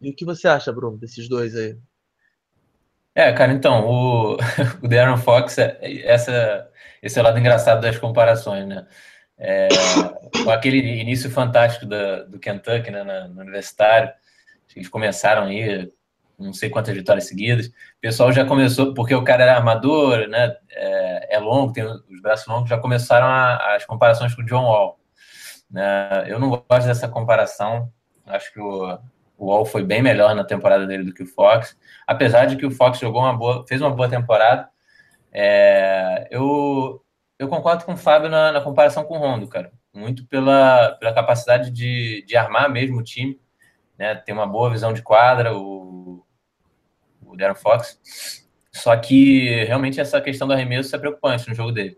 E o que você acha, Bruno, desses dois aí? É, cara, então, o, o Darren Fox, é, essa, esse é o lado engraçado das comparações, né? É, com aquele início fantástico da, do Kentucky, né, na, no universitário, eles começaram aí não sei quantas vitórias seguidas. O pessoal já começou, porque o cara era armador, né? É, é longo, tem os braços longos, já começaram a, as comparações com o John Wall. Né? Eu não gosto dessa comparação. Acho que o, o Wall foi bem melhor na temporada dele do que o Fox. Apesar de que o Fox jogou uma boa, fez uma boa temporada. É, eu, eu concordo com o Fábio na, na comparação com o Rondo, cara. Muito pela, pela capacidade de, de armar mesmo o time. Né, tem uma boa visão de quadra, o, o Darren Fox. Só que realmente essa questão do arremesso é preocupante no jogo dele.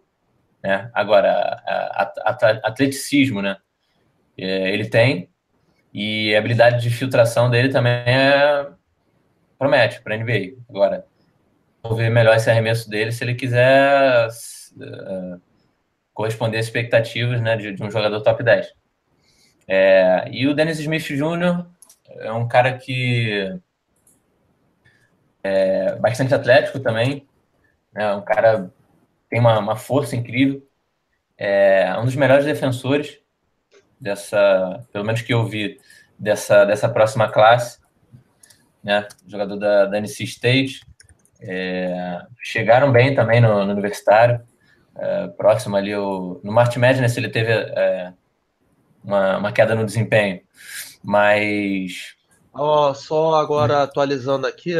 Né? Agora, a, a, a, atleticismo, né? É, ele tem, e a habilidade de filtração dele também é, promete para a NBA. Agora, vou ver melhor esse arremesso dele se ele quiser uh, corresponder às expectativas né, de, de, um jogador top 10. É, e o Dennis Smith Jr. é um cara que é bastante atlético também, é um cara tem uma, uma força incrível, é um dos melhores defensores dessa, pelo menos que eu vi dessa dessa próxima classe, né? Jogador da, da NC State, é, chegaram bem também no, no universitário, é, próximo ali o, no March Madness ele teve é, uma, uma queda no desempenho, mas oh, só agora atualizando aqui,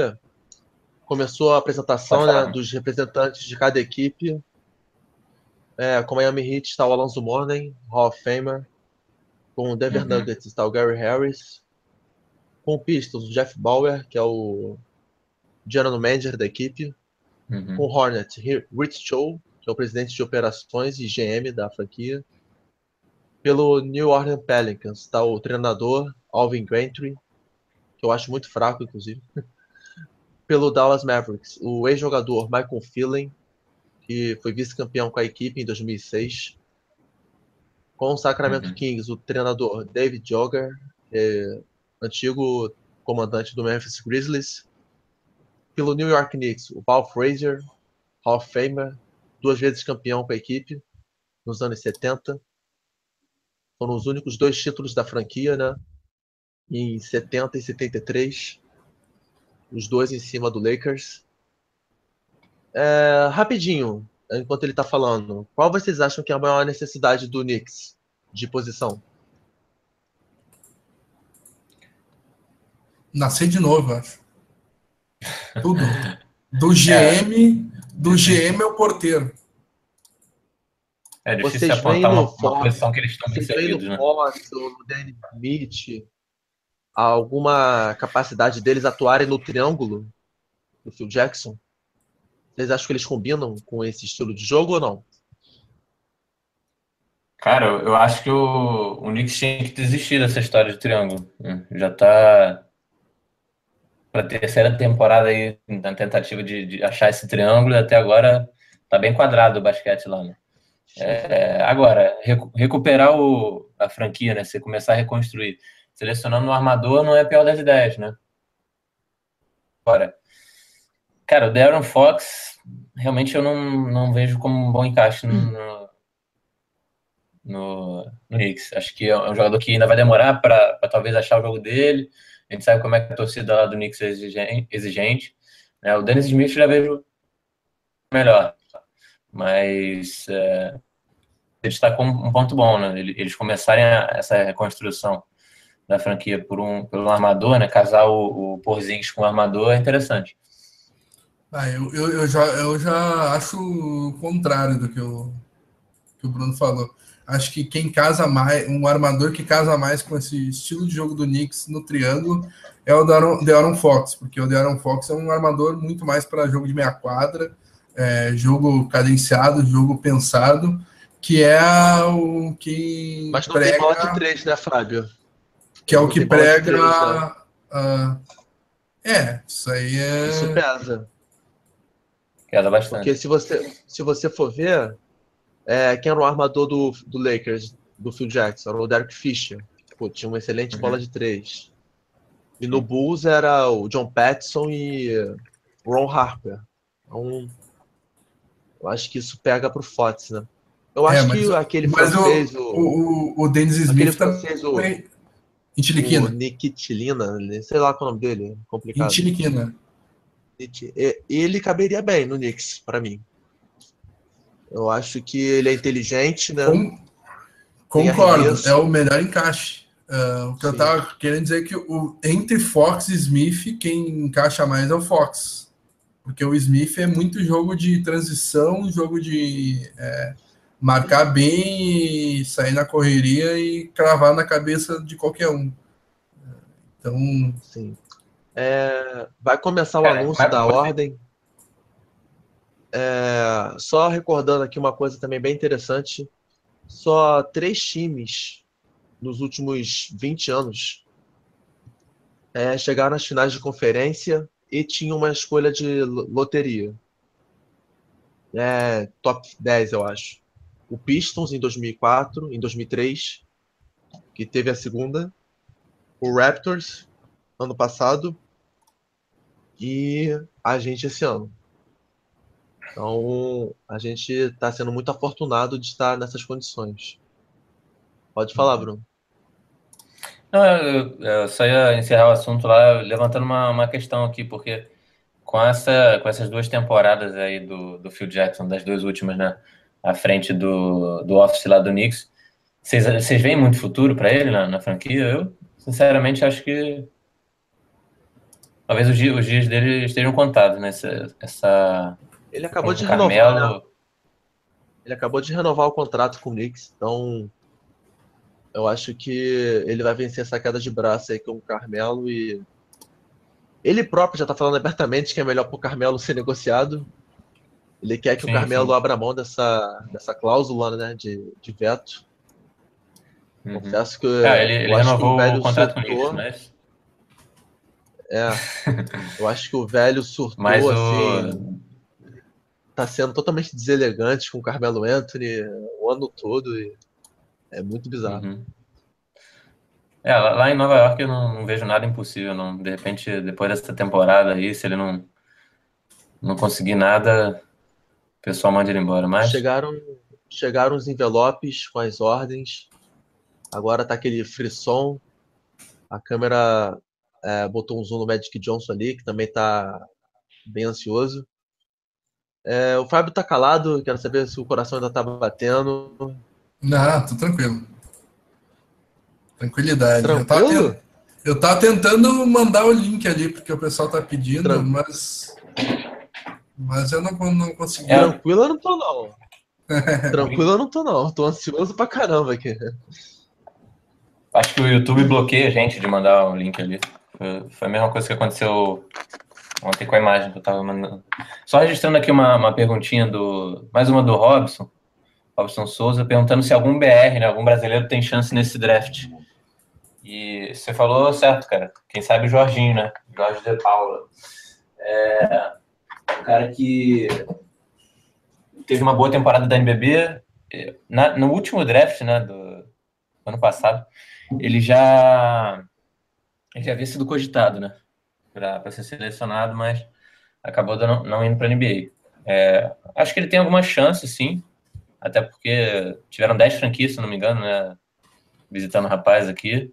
começou a apresentação né, dos representantes de cada equipe. É, com o Miami Heat está o Alonso Mourning, Hall of Famer. Com o Denver uhum. Nuggets está o Gary Harris. Com o Pistons, o Jeff Bauer, que é o general manager da equipe. Uhum. Com o Hornet, Rich Chow, que é o presidente de operações e GM da franquia. Pelo New Orleans Pelicans está o treinador Alvin Gantry. que eu acho muito fraco, inclusive, pelo Dallas Mavericks. O ex-jogador Michael Phelan, que foi vice-campeão com a equipe em 2006. Com o Sacramento uhum. Kings, o treinador David Jogger, é, antigo comandante do Memphis Grizzlies. Pelo New York Knicks, o Paul Frazier, Hall of Famer, duas vezes campeão com a equipe nos anos 70. Foram os únicos dois títulos da franquia, né? Em 70 e 73. Os dois em cima do Lakers. É, rapidinho, enquanto ele está falando, qual vocês acham que é a maior necessidade do Knicks de posição? Nascer de novo, acho. Tudo. Do GM, é. do GM é o porteiro. É difícil vocês apontar uma, uma posição que eles estão bem servidos, né? Fox, no Danny Smith, alguma capacidade deles atuarem no triângulo do Phil Jackson? Vocês acham que eles combinam com esse estilo de jogo ou não? Cara, eu acho que o, o Knicks tinha que desistir dessa história de triângulo. Já tá para a terceira temporada aí na tentativa de, de, achar esse triângulo e até agora tá bem quadrado o basquete lá, né? É, agora, recuperar o, a franquia, né? Você começar a reconstruir. Selecionando um armador não é a pior das ideias, né? Agora, cara, o Darren Fox, realmente eu não, não vejo como um bom encaixe no, no, no, no Knicks. Acho que é um jogador que ainda vai demorar para talvez achar o jogo dele. A gente sabe como é que a torcida lá do Knicks é exigente. Né? O Dennis Smith já vejo melhor. Mas é, ele está com um ponto bom, né? Eles começarem a, essa reconstrução da franquia por um, pelo armador, né? Casar o, o Porzingis com o armador é interessante. Ah, eu, eu, eu, já, eu já acho o contrário do que que o Bruno falou. Acho que quem casa mais, um armador que casa mais com esse estilo de jogo do Knicks no triângulo é o De'Aaron Fox, porque o De'Aaron Fox é um armador muito mais para jogo de meia quadra, é, jogo cadenciado, jogo pensado, que é o que Mas não prega, tem bola de três, né, Fábio? Que é o que prega... Três, né? uh, é, isso aí é... Isso pesa. Pesa bastante. Porque se você, se você for ver, é, quem era o armador do, do Lakers, do Phil Jackson, era o Derek Fisher. Pô, tinha uma excelente uhum. bola de três. E no Bulls era o John Patson e Ron Harper. Então, eu acho que isso pega pro Fox, né? Eu é, acho é, que aquele mas francês, o, o, o Dennis Smith tá francês, o, Intiliquina. O Nikitilina, sei lá qual é o nome dele, complicado. Intiliquina. Ele caberia bem no Knicks, para mim. Eu acho que ele é inteligente, né? Com... Concordo, é o melhor encaixe. Uh, o que Sim. eu tava querendo dizer é que o, entre Fox e Smith, quem encaixa mais é o Fox. Porque o Smith é muito jogo de transição, jogo de é, marcar bem, sair na correria e cravar na cabeça de qualquer um. Então. Sim. É, vai começar o anúncio da ordem. É, só recordando aqui uma coisa também bem interessante: só três times nos últimos 20 anos é, chegaram às finais de conferência e tinham uma escolha de loteria. É, top 10, eu acho. O Pistons em 2004, em 2003, que teve a segunda. O Raptors, ano passado. E a gente esse ano. Então, a gente está sendo muito afortunado de estar nessas condições. Pode falar, uhum. Bruno. Não, eu, eu só ia encerrar o assunto lá levantando uma, uma questão aqui, porque com, essa, com essas duas temporadas aí do, do Phil Jackson, das duas últimas, né, à frente do, do office lá do Knicks, vocês, vocês veem muito futuro para ele na, na franquia? Eu, sinceramente, acho que talvez os dias, os dias dele estejam contados, né? Essa, essa ele acabou de renovar. Né? Ele acabou de renovar o contrato com o Knicks, então eu acho que ele vai vencer essa queda de braço aí com o Carmelo e ele próprio já está falando abertamente que é melhor para o Carmelo ser negociado. Ele quer que sim, o Carmelo sim. abra mão dessa, dessa cláusula né, de, de veto. Uhum. Confesso que. É, ele, ele renovou o, o contrato com o Knicks, mas. É. Eu acho que o velho surtou Mas o... assim. Tá sendo totalmente deselegante com o Carmelo Anthony o ano todo. E é muito bizarro. Uhum. É, lá em Nova York eu não, não, vejo nada impossível, não. De repente, depois dessa temporada aí, se ele não, não conseguir nada, o pessoal manda ele embora. Mas... Chegaram, chegaram os envelopes com as ordens. Agora tá aquele frisson. A câmera é, botou um zoom no Magic Johnson ali, que também tá bem ansioso. É, o Fábio tá calado, quero saber se o coração ainda tá batendo. Não, tô tranquilo. Tranquilidade. Tranquilo? Eu tava, eu tava tentando mandar o link ali, porque o pessoal tá pedindo, Tran... mas. Mas eu não, não consegui. É. Tranquilo eu não tô, não. Tranquilo eu não tô, não. Tô ansioso pra caramba aqui. Acho que o YouTube bloqueia a gente de mandar um link ali. Foi a mesma coisa que aconteceu ontem com a imagem que eu tava mandando. Só registrando aqui uma, uma perguntinha do. Mais uma do Robson. Robson Souza, perguntando se algum BR, né, algum brasileiro tem chance nesse draft. E você falou certo, cara. Quem sabe o Jorginho, né? Jorge de Paula. É um cara que teve uma boa temporada da NBB. Na, no último draft, né, do ano passado, ele já ele já havia sido cogitado, né, para ser selecionado, mas acabou não, não indo para a NBA. É, acho que ele tem alguma chance, sim, até porque tiveram 10 franquias, se não me engano, né, visitando o rapaz aqui.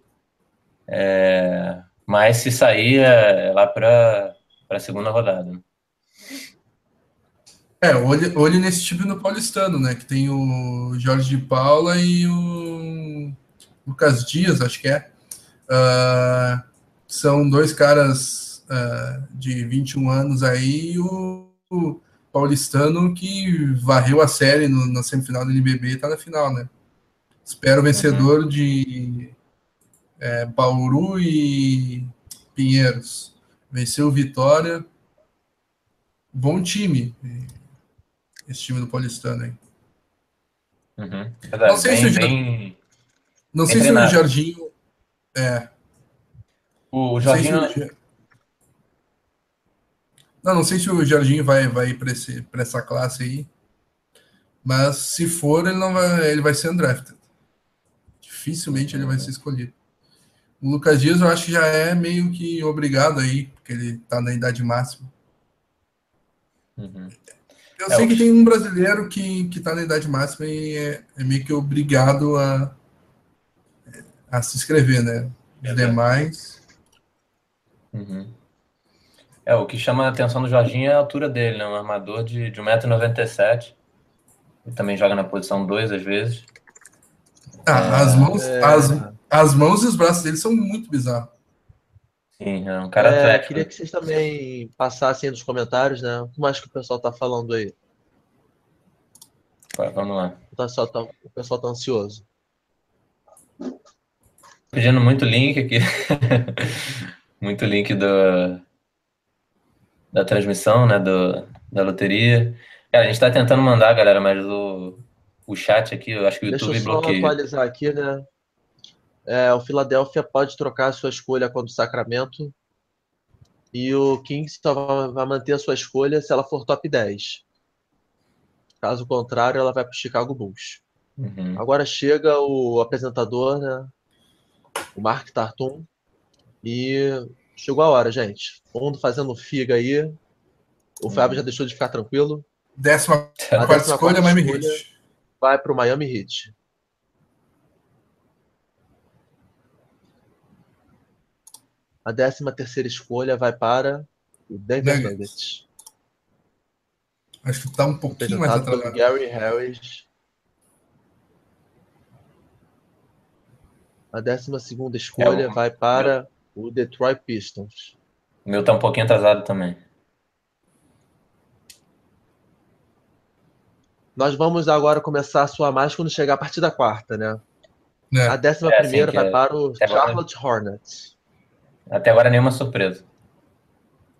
É, mas se sair é lá para a segunda rodada. Né? É, olhe, olhe nesse time no paulistano, né? Que tem o Jorge de Paula e o Lucas Dias, acho que é. Uh, são dois caras uh, de 21 anos aí o, o, paulistano que varreu a série no, na semifinal do NBB e tá na final, né? Espero o vencedor uhum. de é, Bauru e Pinheiros. Venceu o Vitória. Bom time. Esse time do Paulistano aí. Uhum. Não sei bem, se o, bem... não sei se o Jorginho. É. O Jorginho. Não, não sei se o Jorginho vai, vai para essa classe aí. Mas se for, ele não vai, ele vai ser undrafted. Dificilmente ele vai ser escolhido. O Lucas Dias eu acho que já é meio que obrigado aí, porque ele está na idade máxima. Uhum. Eu é, sei que tem um brasileiro que, que tá na idade máxima e é, é meio que obrigado a, a se inscrever, né? É demais. Uhum. É, o que chama a atenção do Jorginho é a altura dele, né? Um armador de, de 1,97m. Ele também joga na posição 2 às vezes. Ah, as, mãos, é... as, as mãos e os braços dele são muito bizarros. Sim, é um cara é, atlético. Queria que vocês também passassem nos comentários, né? O que mais que o pessoal tá falando aí? Vai, vamos lá. O pessoal tá, o pessoal tá ansioso. Pedindo muito link aqui. muito link do, da transmissão, né? Do, da loteria. Cara, a gente tá tentando mandar, galera, mas o, o chat aqui, eu acho que o Deixa YouTube bloqueia. Deixa eu só atualizar aqui, né? É, o Philadelphia pode trocar a sua escolha contra o Sacramento. E o Kings só vai manter a sua escolha se ela for top 10. Caso contrário, ela vai para o Chicago Bulls. Uhum. Agora chega o apresentador, né? O Mark Tartum. E chegou a hora, gente. Todo mundo fazendo figa aí. O Fábio uhum. já deixou de ficar tranquilo. Décima, a décima escolha, Miami Heat. Vai para o Miami Heat. A 13 terceira escolha vai para o Denver Nuggets. Acho que está um pouquinho mais atrasado. Gary Harris. A 12 segunda escolha é, vai para. O Detroit Pistons. O meu está um pouquinho atrasado também. Nós vamos agora começar a sua mais quando chegar a partir da quarta, né? É. A décima é, primeira vai é. para o Charlotte Hornets. Até agora nenhuma surpresa.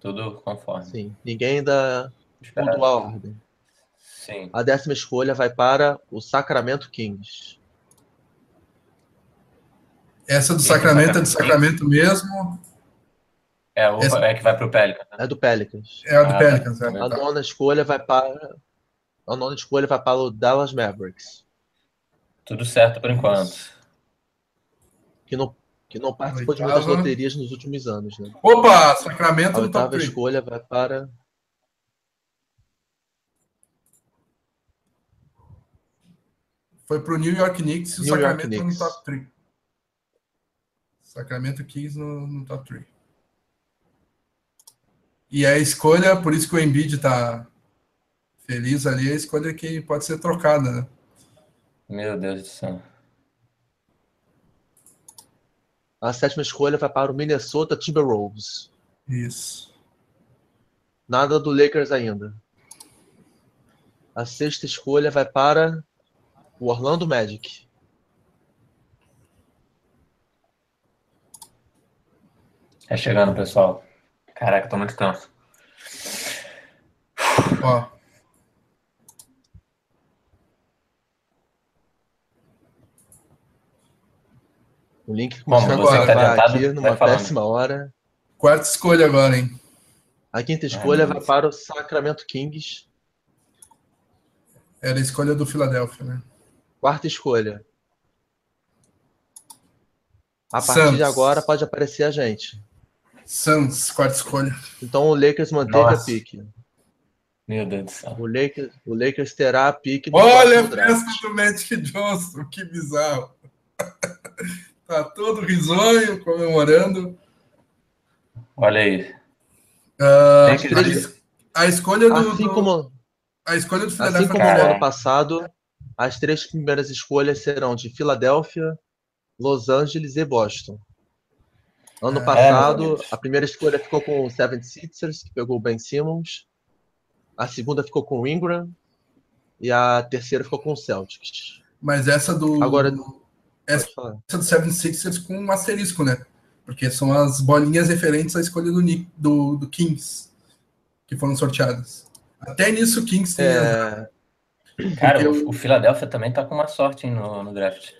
Tudo conforme. Sim, ninguém ainda mudou a ordem. Sim. A décima escolha vai para o Sacramento Kings. Essa do Sacramento é do Sacramento mesmo? É, o, Essa... é que vai pro Pelicans. Né? É do Pelicans. É a do ah, Pelicans, é. A nona escolha vai para. A nona escolha vai para o Dallas Mavericks. Tudo certo por enquanto. Que não, que não participou Oitava. de muitas loterias nos últimos anos, né? Opa! Sacramento a oitava escolha vai para. Foi para o New York Knicks e o Sacramento no top 3. Sacramento Kings no, no top 3. E a escolha, por isso que o Embiid está feliz ali, a escolha que pode ser trocada, né? Meu Deus do céu. A sétima escolha vai para o Minnesota Timberwolves. Isso. Nada do Lakers ainda. A sexta escolha vai para o Orlando Magic. É chegando, pessoal. Caraca, tô muito canso. Ó. O link começou agora, tá vai aqui numa péssima hora. Quarta escolha agora, hein? A quinta escolha vai para o Sacramento Kings. Era a escolha do Philadelphia, né? Quarta escolha. A partir Santos. de agora pode aparecer a gente. Suns, quarta escolha. Então o Lakers manteve Nossa. a pique. Meu Deus do céu. O Lakers, o Lakers terá a pique. Olha a festa do Magic Johnson, que bizarro. tá todo risonho, comemorando. Olha aí. Uh, a, escolha do. Assim como, a escolha do Philadelphia. Assim como no ano passado, as três primeiras escolhas serão de Filadélfia, Los Angeles e Boston. Ano é, passado, a primeira escolha ficou com o Seven Sixers, que pegou o Ben Simmons. A segunda ficou com o Ingram. E a terceira ficou com o Celtics. Mas essa do. Agora. Essa, essa do Seven Sixers com um asterisco, né? Porque são as bolinhas referentes à escolha do, do, do Kings que foram sorteadas. Até nisso o Kings tem. É... Cara, o, o Philadelphia também tá com uma sorte hein, no, no draft.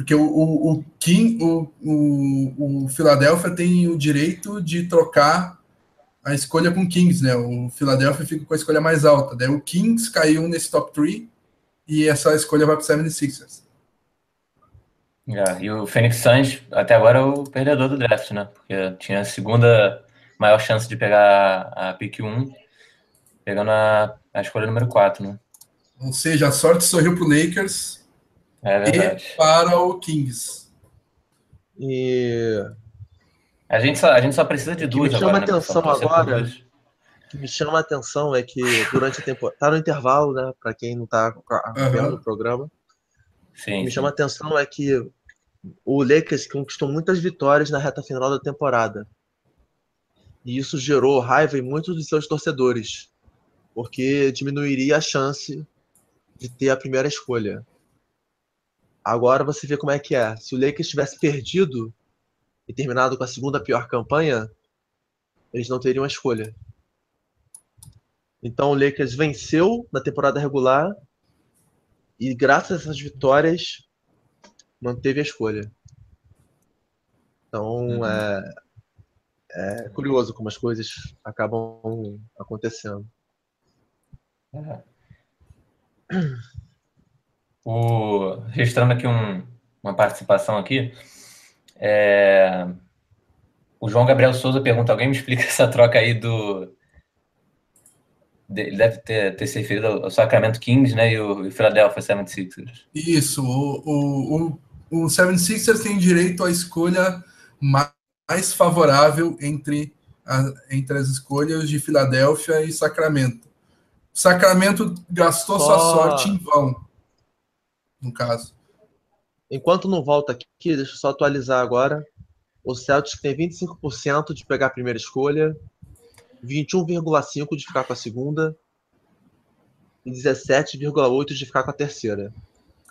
Porque o, o, o, King, o, o, o Philadelphia tem o direito de trocar a escolha com o Kings, né? O Philadelphia fica com a escolha mais alta. Daí o Kings caiu nesse top 3 e essa escolha vai para o 76ers. Yeah, e o Phoenix Suns, até agora, é o perdedor do draft, né? Porque tinha a segunda maior chance de pegar a pick 1, pegando a, a escolha número 4, né? Ou seja, a sorte sorriu para o Lakers é e para o Kings. E a gente só, a gente só precisa de duas. O que me chama agora, né, atenção né, agora, o que me chama a atenção é que durante a temporada, tá no intervalo, né, para quem não tá vendo uhum. o programa. Sim, o que me sim. chama a atenção é que o Lakers conquistou muitas vitórias na reta final da temporada. E isso gerou raiva em muitos dos seus torcedores, porque diminuiria a chance de ter a primeira escolha. Agora você vê como é que é. Se o Lakers tivesse perdido e terminado com a segunda pior campanha, eles não teriam a escolha. Então o Lakers venceu na temporada regular e graças a essas vitórias manteve a escolha. Então uhum. é, é curioso como as coisas acabam acontecendo. É. O, registrando aqui um, uma participação aqui, é, o João Gabriel Souza pergunta: alguém me explica essa troca aí do. Ele deve ter, ter se referido ao Sacramento Kings né, e o Philadelphia 76ers. Isso, o, o, o, o 76ers tem direito à escolha mais favorável entre, a, entre as escolhas de Filadélfia e Sacramento. Sacramento gastou Só... sua sorte em vão, no caso. Enquanto não volta aqui, deixa eu só atualizar agora. O Celtics tem 25% de pegar a primeira escolha, 21,5% de ficar com a segunda e 17,8% de ficar com a terceira.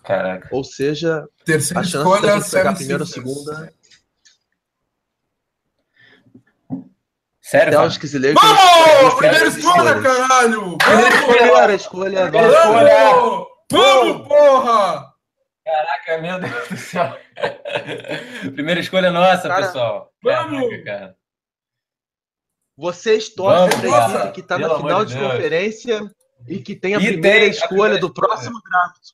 Caraca. Ou seja, terceira a chance escolha, de pegar a primeira ou segunda Sério? Celtics e Lakers. Vamos! Primeira escolha, caralho! Primeira escolha, Primeira escolha! Vamos, porra! Caraca, meu Deus do céu. Primeira escolha nossa, cara, pessoal. Vamos! Caraca, cara. Vocês torcem para a equipe que está na final de, de conferência e que tem a e primeira tem escolha a primeira do próximo draft.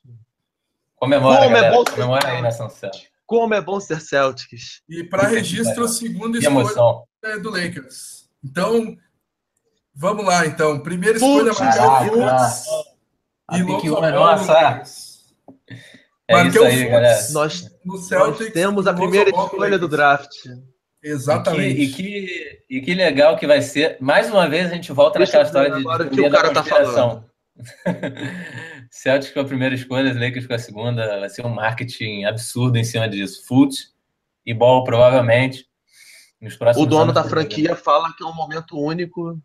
Comemora, Como galera. é bom Comemora aí, Nação Celtics. Como é bom ser Celtics. E para registro, a segunda escolha é do Lakers. Então, vamos lá, então. Primeira escolha, Markel Fultz. E Lonzo Nossa! É Markel isso aí, galera. Nós, nós temos a primeira escolha do draft. Exatamente. E que, e que, e, que, legal que vai ser. Mais uma vez a gente volta Deixa naquela história de, de que o cara tá falando. Celtics com a primeira escolha, Lakers com a segunda, vai ser um marketing absurdo em cima disso. Foot e ball, provavelmente. Nos próximos o dono da franquia fala que é um momento único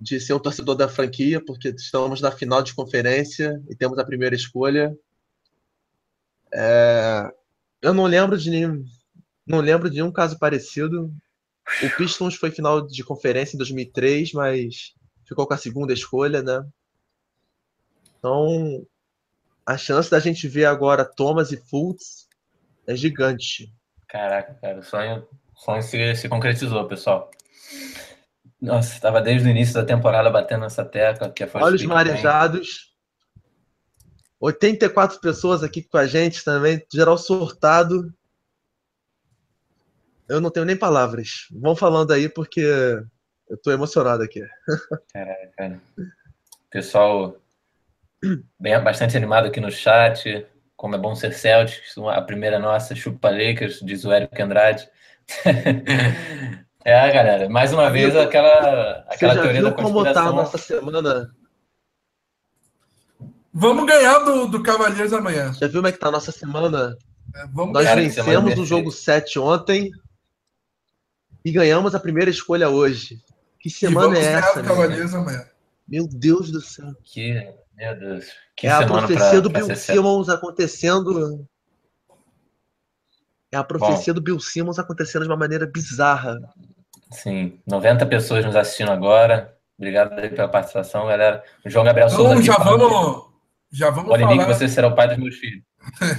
de ser um torcedor da franquia, porque estamos na final de conferência e temos a primeira escolha. É... Eu não lembro de nenhum, não lembro de nenhum caso parecido. O Pistons foi final de conferência em 2003, mas ficou com a segunda escolha, né? Então, a chance da gente ver agora Thomas e Fultz é gigante. Caraca, cara, o sonho, sonho se, se concretizou, pessoal. Nossa, estava desde o início da temporada batendo nessa tecla. Que é Olhos marejados. 84 pessoas aqui com a gente também, geral surtado. Eu não tenho nem palavras. Vão falando aí porque eu tô emocionado aqui. Caraca, cara. Pessoal bem, bastante animado aqui no chat. Como é bom ser Celtics, a primeira nossa, chupa Lakers, diz o Érico Andrade. é, galera, mais uma vez aquela, aquela teoria da conspiração. como tá nossa semana? Vamos ganhar do, do Cavaleiros amanhã. Já viu como é que tá a nossa semana? É, vamos Nós vencemos o jogo 7 ontem e ganhamos a primeira escolha hoje. Que semana é essa? Cavaleiros amanhã. Meu Deus do céu. Que meu Deus. Que é a profecia pra, do Bill Simmons acontecendo. É a profecia Bom, do Bill Simmons acontecendo de uma maneira bizarra. Sim, 90 pessoas nos assistindo agora. Obrigado pela participação, galera. O João Gabriel Souza. Então, já vamos, já vamos Pode falar. que você será o pai dos meus filhos.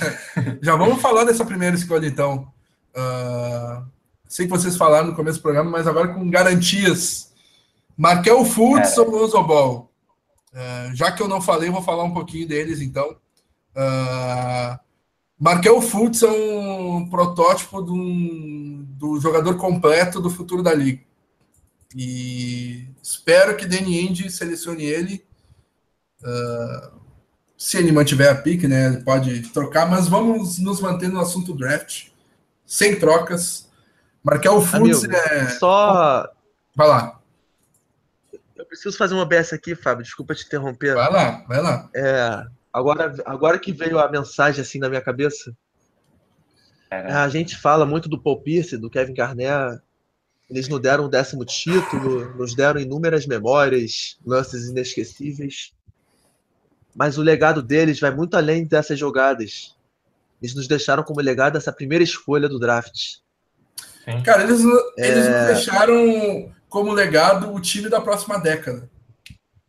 já vamos falar dessa primeira escolha, então. Uh, sei que vocês falaram no começo do programa, mas agora com garantias. Markel Fultz ou Lonzo Ball? Uh, já que eu não falei, vou falar um pouquinho deles, então. Uh, Markel Fultz é um protótipo do, do jogador completo do futuro da liga. E espero que Danny Ainge selecione ele. Uh, se ele mantiver a pique, né? Ele pode trocar, mas vamos nos manter no assunto draft, sem trocas. Markel Fultz Amigo, é. Só. Vai lá preciso fazer uma BS aqui, Fábio. Desculpa te interromper. Vai lá, vai lá. É, agora, agora que veio a mensagem assim na minha cabeça, a gente fala muito do Paul Pierce, do Kevin Garnett. Eles nos deram um décimo título, nos deram inúmeras memórias, lances inesquecíveis. Mas o legado deles vai muito além dessas jogadas. Eles nos deixaram como legado essa primeira escolha do draft. Cara, eles, eles é... nos deixaram como legado o time da próxima década.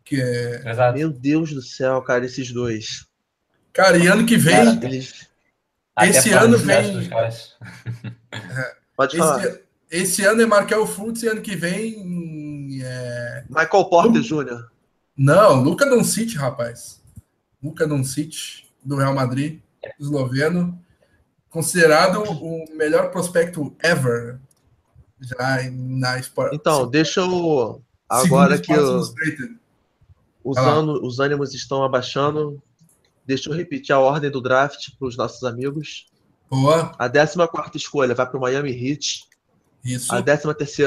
Que é... Exato. Meu Deus do céu, cara, esses dois. Cara, e ano que vem. Cara, eles... Esse ano vem. É, Pode falar. Esse, esse, ano é Markel Fultz e ano que vem. É... Michael Porter Lu... Jr. Não, Luca Doncic, rapaz. Luca Doncic, do Real Madrid, esloveno. Considerado o melhor prospecto ever já na Sport. Então, deixa eu. Agora que eu, os, anos, os ânimos estão abaixando, deixa eu repetir a ordem do draft para os nossos amigos. Boa. A 14 escolha vai para o Miami Heat. Isso. A 13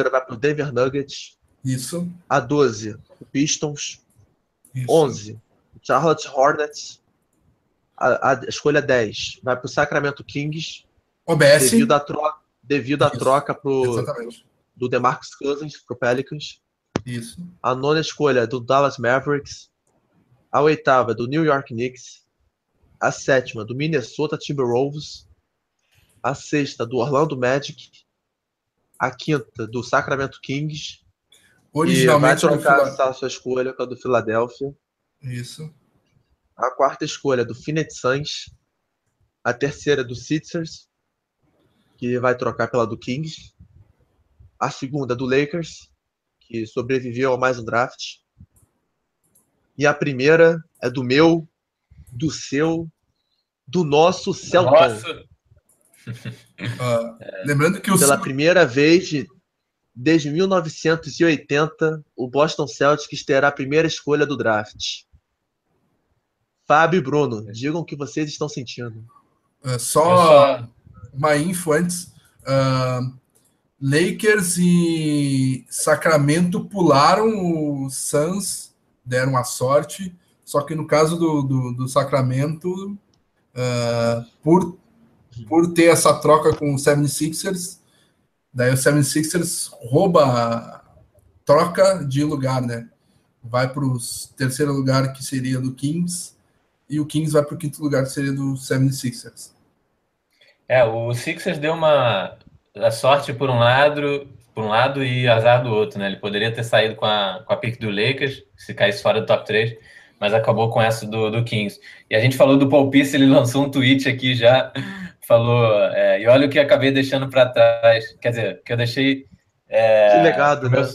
vai para o Denver Nuggets. Isso. A 12, o Pistons. Isso. 11, Charlotte Hornets. A, a, escolha 10 vai para o Sacramento Kings. OBS. Devido à troca devido à troca pro, do DeMarcus Cousins pro Pelicans. Isso. A nona escolha do Dallas Mavericks. A oitava do New York Knicks. A sétima do Minnesota Timberwolves. A sexta do Orlando Magic. A quinta do Sacramento Kings. Originalmente e vai trocar a sua escolha com a do Philadelphia. Isso. A quarta escolha do Phoenix Suns. A terceira do Sixers que vai trocar pela do Kings. A segunda do Lakers, que sobreviveu a mais um draft. E a primeira é do meu, do seu, do nosso Celton. Nossa. Uh, lembrando que o pela primeira vez desde 1980, o Boston Celtics terá a primeira escolha do draft. Fábio e Bruno, digam o que vocês estão sentindo. Uh, só uma info antes. Uh, Lakers e Sacramento pularam o Suns, deram a sorte. Só que no caso do, do, do Sacramento, uh, por, por ter essa troca com o 76ers, daí o 76ers rouba, troca de lugar, né? Vai para o terceiro lugar, que seria do Kings, e o Kings vai para o quinto lugar, que seria do 76ers. É, o Sixers deu uma a sorte por um lado, por um lado e azar do outro, né? Ele poderia ter saído com a, com a pick do Lakers, se caísse fora do top 3, mas acabou com essa do, do Kings. E a gente falou do Paul Pierce, ele lançou um tweet aqui já, falou, é, e olha o que acabei deixando para trás, quer dizer, que eu deixei... É, que legado, pro né?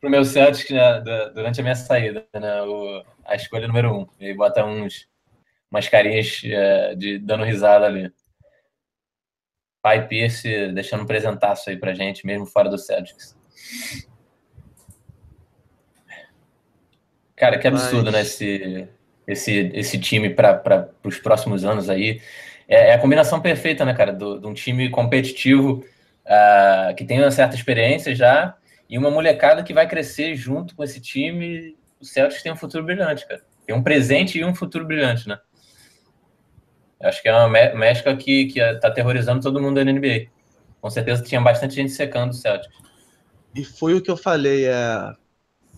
Pro meu Celtics né, durante a minha saída, né? O, a escolha número um. E bota uns, umas carinhas é, de dando risada ali. Pai Pierce deixando um presentaço aí pra gente, mesmo fora do Celtics. Cara, que absurdo, Mas... né? Esse, esse, esse time para os próximos anos aí. É, é, a combinação perfeita, né, cara? De um time competitivo uh, que tem uma certa experiência já e uma molecada que vai crescer junto com esse time. O Celtics tem um futuro brilhante, cara. Tem um presente e um futuro brilhante, né? Acho que é uma mescla que, que tá aterrorizando todo mundo da NBA. Com certeza tinha bastante gente secando o Celtics. E foi o que eu falei, é...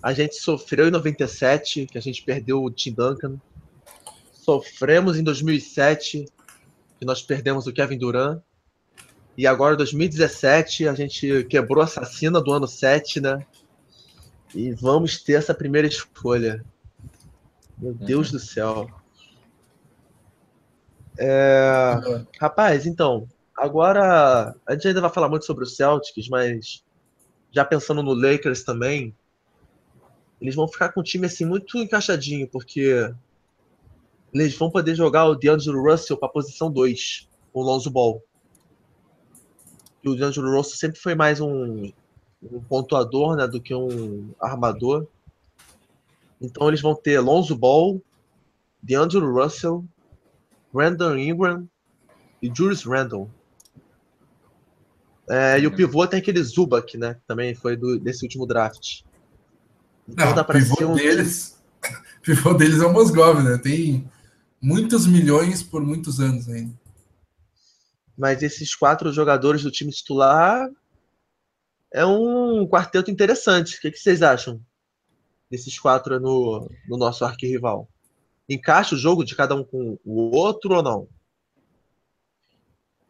a gente sofreu em 97, que a gente perdeu o Tim Duncan. Sofremos em 2007, que nós perdemos o Kevin Durant. E agora, em 2017, a gente quebrou a assassina do ano 7, né? E vamos ter essa primeira escolha. Meu Deus uhum. do céu. É... Rapaz, então, agora a gente ainda vai falar muito sobre o Celtics, mas já pensando no Lakers também, eles vão ficar com o time assim muito encaixadinho, porque eles vão poder jogar o DeAngelo Russell para posição 2, o Lonzo Ball. E o DeAngelo Russell sempre foi mais um, um pontuador né, do que um armador. Então eles vão ter Lonzo Ball, DeAngelo Russell, Brandon Ingram e Julius Randle. É, e o pivô tem aquele Zubac, né? Que também foi do, desse último draft. Então Não, dá pra pivô ser um... deles, pivô deles é o Mosgov, né? Tem muitos milhões por muitos anos ainda. Mas esses quatro jogadores do time titular é um quarteto interessante. O que, que vocês acham desses quatro no, no nosso arquirrival? Encaixa o jogo de cada um com o outro ou não?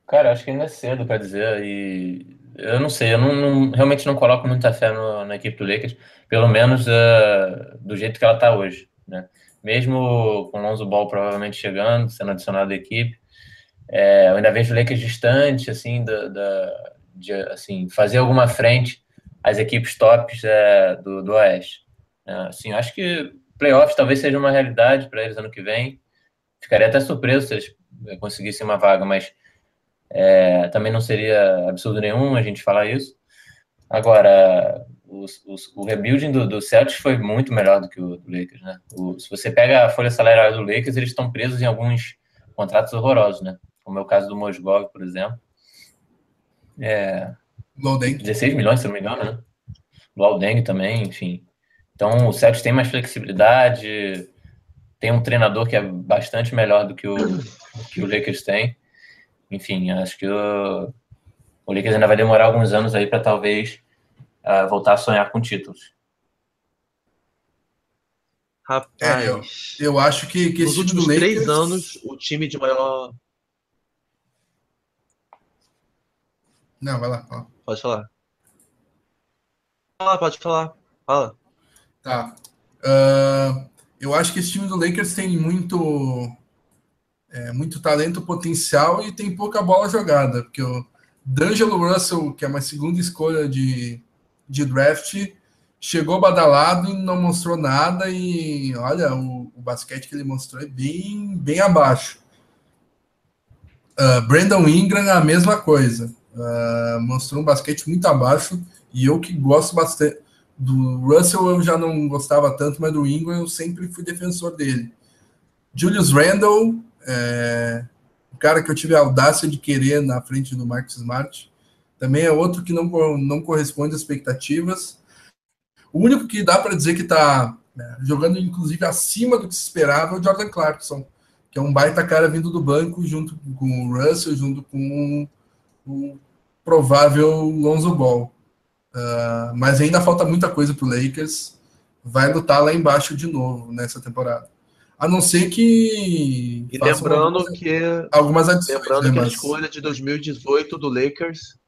Cara, acho que ainda é cedo para dizer. E eu não sei, eu não, não, realmente não coloco muita fé no, na equipe do Lakers, pelo menos uh, do jeito que ela está hoje. Né? Mesmo com o Lonzo Ball provavelmente chegando, sendo adicionado à equipe, é, eu ainda vejo o Lakers distante, assim, da, da, de assim, fazer alguma frente às equipes tops é, do, do Oeste. É, assim, acho que playoffs talvez seja uma realidade para eles ano que vem. Ficaria até surpreso se eles eh, conseguissem uma vaga, mas é, também não seria absurdo nenhum a gente falar isso. Agora, os, os, o rebuilding do, do, Celtics foi muito melhor do que o do Lakers, né? O, se você pega a folha salarial do Lakers, eles estão presos em alguns contratos horrorosos, né? Como é o caso do Mosgov, por exemplo. É, 16 milhões, se não me engano, né? Do Aldeng também, enfim. Então, o Celtics tem mais flexibilidade, tem um treinador que é bastante melhor do que o, que o Lakers tem. Enfim, acho que o, o Lakers ainda vai demorar alguns anos aí para talvez uh, voltar a sonhar com títulos. Rapaz, é, eu, eu, acho que, que nos últimos Lakers... três anos o time de maior. Não, vai lá. Fala. Pode falar. Fala, pode falar. Fala. Tá. Uh, eu acho que esse time do Lakers tem muito, é, muito talento potencial e tem pouca bola jogada, porque o D'Angelo Russell, que é uma segunda escolha de, de draft, chegou badalado e não mostrou nada. E olha, o, o basquete que ele mostrou é bem, bem abaixo. Uh, Brandon Ingram, a mesma coisa. Uh, mostrou um basquete muito abaixo. E eu que gosto bastante. Do Russell eu já não gostava tanto, mas do Ingram eu sempre fui defensor dele. Julius Randle, é, o cara que eu tive a audácia de querer na frente do Marcus Smart, também é outro que não, não corresponde às expectativas. O único que dá para dizer que está né, jogando, inclusive, acima do que se esperava é o Jordan Clarkson, que é um baita cara vindo do banco, junto com o Russell, junto com o provável Lonzo Ball. Uh, mas ainda falta muita coisa para o Lakers. Vai lutar lá embaixo de novo nessa temporada. A não ser que. E lembrando que. Algumas adições. Lembrando né, que mas... a escolha de 2018 do Lakers.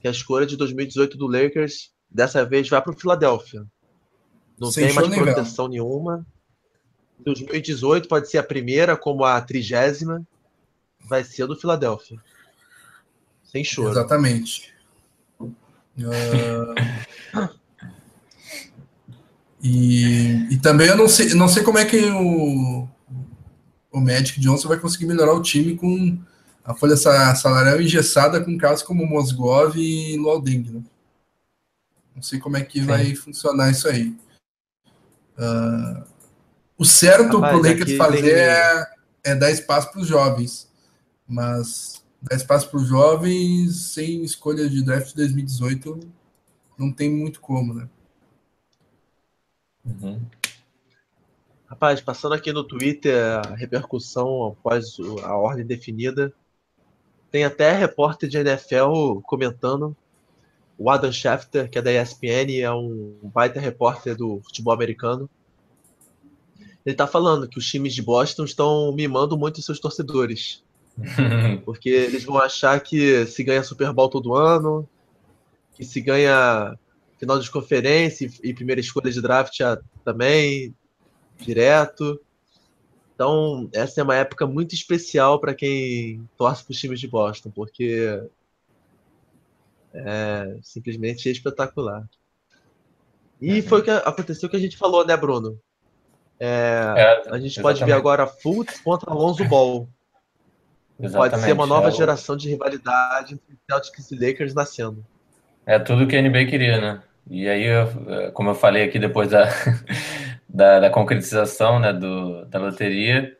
Que a escolha de 2018 do Lakers dessa vez vai para o Philadelphia. Não Sem tem mais proteção nenhuma. 2018 pode ser a primeira, como a trigésima. Vai ser do Philadelphia. Sem choro. Exatamente. Uh... e, e também eu não sei, não sei como é que o, o Magic Johnson vai conseguir melhorar o time com a folha salarial engessada com casos como Mosgov e Loading. Né? Não sei como é que Sim. vai funcionar isso aí. Uh, o certo para o Lakers fazer é, é dar espaço para os jovens, mas dar espaço para os jovens sem escolha de draft de 2018 não tem muito como, né? Uhum. Rapaz, passando aqui no Twitter a repercussão após a ordem definida, tem até repórter de NFL comentando o Adam Schefter, que é da ESPN, é um baita repórter do futebol americano. Ele tá falando que os times de Boston estão mimando muito seus torcedores. porque eles vão achar que se ganha Super Bowl todo ano, que se ganha final de conferência e primeira escolha de draft também, direto. Então, essa é uma época muito especial para quem torce para os times de Boston, porque é simplesmente espetacular. E foi o que aconteceu que a gente falou, né, Bruno? É, é, a gente pode ver agora Fultz contra Alonso Ball. Exatamente, pode ser uma nova é geração de rivalidade entre Celtics e Lakers nascendo. É tudo que a NBA queria, né? E aí, como eu falei aqui depois da, da, da concretização né, do, da loteria,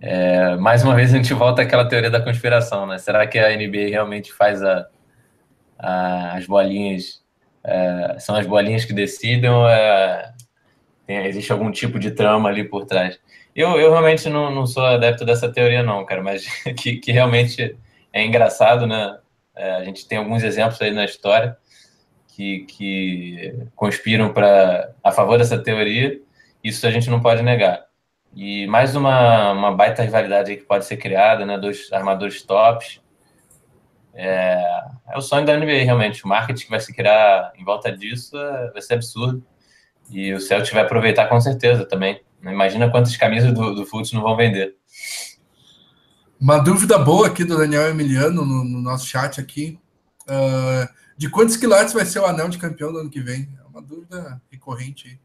é, mais uma vez a gente volta àquela teoria da conspiração, né? Será que a NBA realmente faz a, as bolinhas é, são as bolinhas que decidem ou é, tem, existe algum tipo de trama ali por trás? Eu, eu realmente não, não sou adepto dessa teoria, não, cara, mas que, que realmente é engraçado, né? É, a gente tem alguns exemplos aí na história que, que conspiram para a favor dessa teoria, isso a gente não pode negar. E mais uma, uma baita rivalidade que pode ser criada, né? Dois armadores tops, é, é o sonho da NBA, realmente. O marketing que vai se criar em volta disso é, vai ser absurdo. E o Celtic vai aproveitar com certeza também. Imagina quantas camisas do, do Fultz não vão vender. Uma dúvida boa aqui do Daniel Emiliano no, no nosso chat aqui. Uh, de quantos quilates vai ser o anel de campeão do ano que vem? É uma dúvida recorrente aí.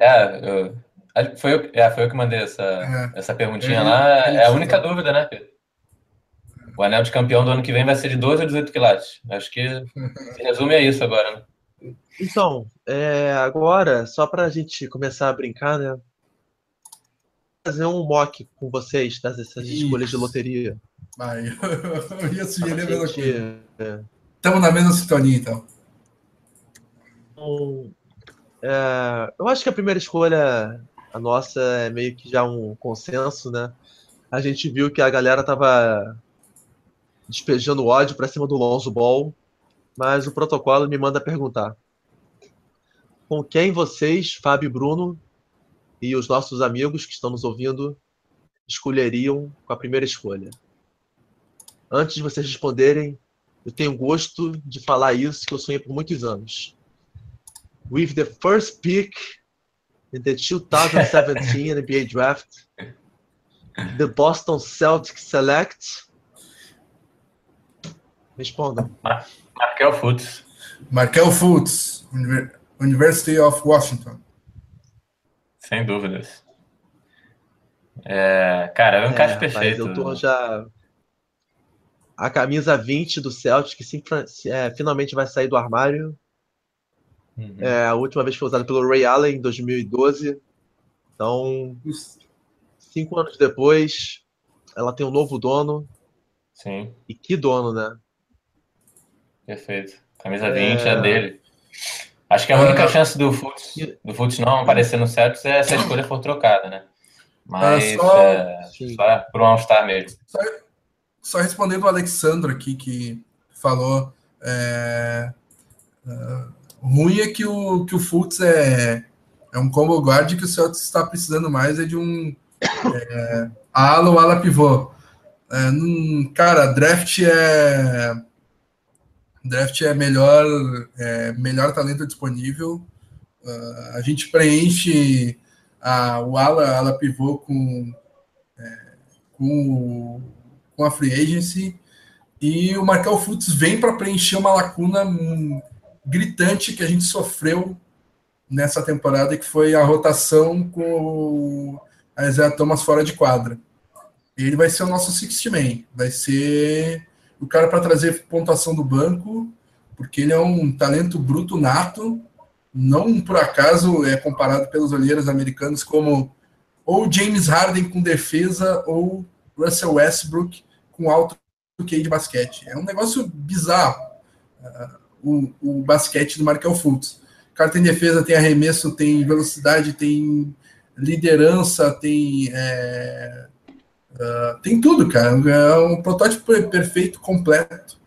É, eu, foi, eu, é, foi eu que mandei essa, é. essa perguntinha ele, lá. É a única dúvida, né, Pedro? O anel de campeão do ano que vem vai ser de 12 ou 18 quilates. Acho que se resume a isso agora, né? Então, é, agora, só para a gente começar a brincar, né? Fazer um mock com vocês dessas escolhas de loteria. Vai, eu ia sugerir a mesma coisa. Estamos é. na mesma sintonia, então. então é, eu acho que a primeira escolha, a nossa, é meio que já um consenso, né? A gente viu que a galera tava despejando ódio para cima do Lonzo Ball, mas o protocolo me manda perguntar: com quem vocês, Fábio e Bruno, e os nossos amigos que estão nos ouvindo, escolheriam com a primeira escolha? Antes de vocês responderem, eu tenho gosto de falar isso que eu sonhei por muitos anos. With the first pick in the 2017 NBA Draft, the Boston Celtics select Responda. Markel Fultz. Markel Fultz. University of Washington. Sem dúvidas. É, cara, é um encaixe é, perfeito. eu tô já. A camisa 20 do Celtic, que sim, é, finalmente vai sair do armário. Uhum. É, a última vez foi usada pelo Ray Allen em 2012. Então, cinco anos depois, ela tem um novo dono. Sim. E que dono, né? Perfeito. Camisa 20 é, é dele. Acho que a única chance do Futs, do Futs não aparecer no Celtics é se a escolha for trocada, né? Mas só, é, só pro All-Star mesmo. Só, só, respondendo o Alexandre aqui, que falou. É, é, ruim é que o, que o Fultz é, é um combo guard que o Celtics está precisando mais é de um é, ala ou ala pivô. É, num, cara, draft é draft é melhor é, melhor talento disponível. Uh, a gente preenche a, o ala, ala pivô com, é, com, com a free agency e o Markel Fultz vem para preencher uma lacuna gritante que a gente sofreu nessa temporada, que foi a rotação com a Isaiah Thomas fora de quadra. Ele vai ser o nosso sixth man, vai ser o cara para trazer pontuação do banco, porque ele é um talento bruto nato, não por acaso é comparado pelos olheiros americanos como ou James Harden com defesa ou Russell Westbrook com alto QI de basquete. É um negócio bizarro uh, o, o basquete do Markel Fultz. O cara tem defesa, tem arremesso, tem velocidade, tem liderança, tem é, uh, tem tudo, cara. É um protótipo perfeito, completo.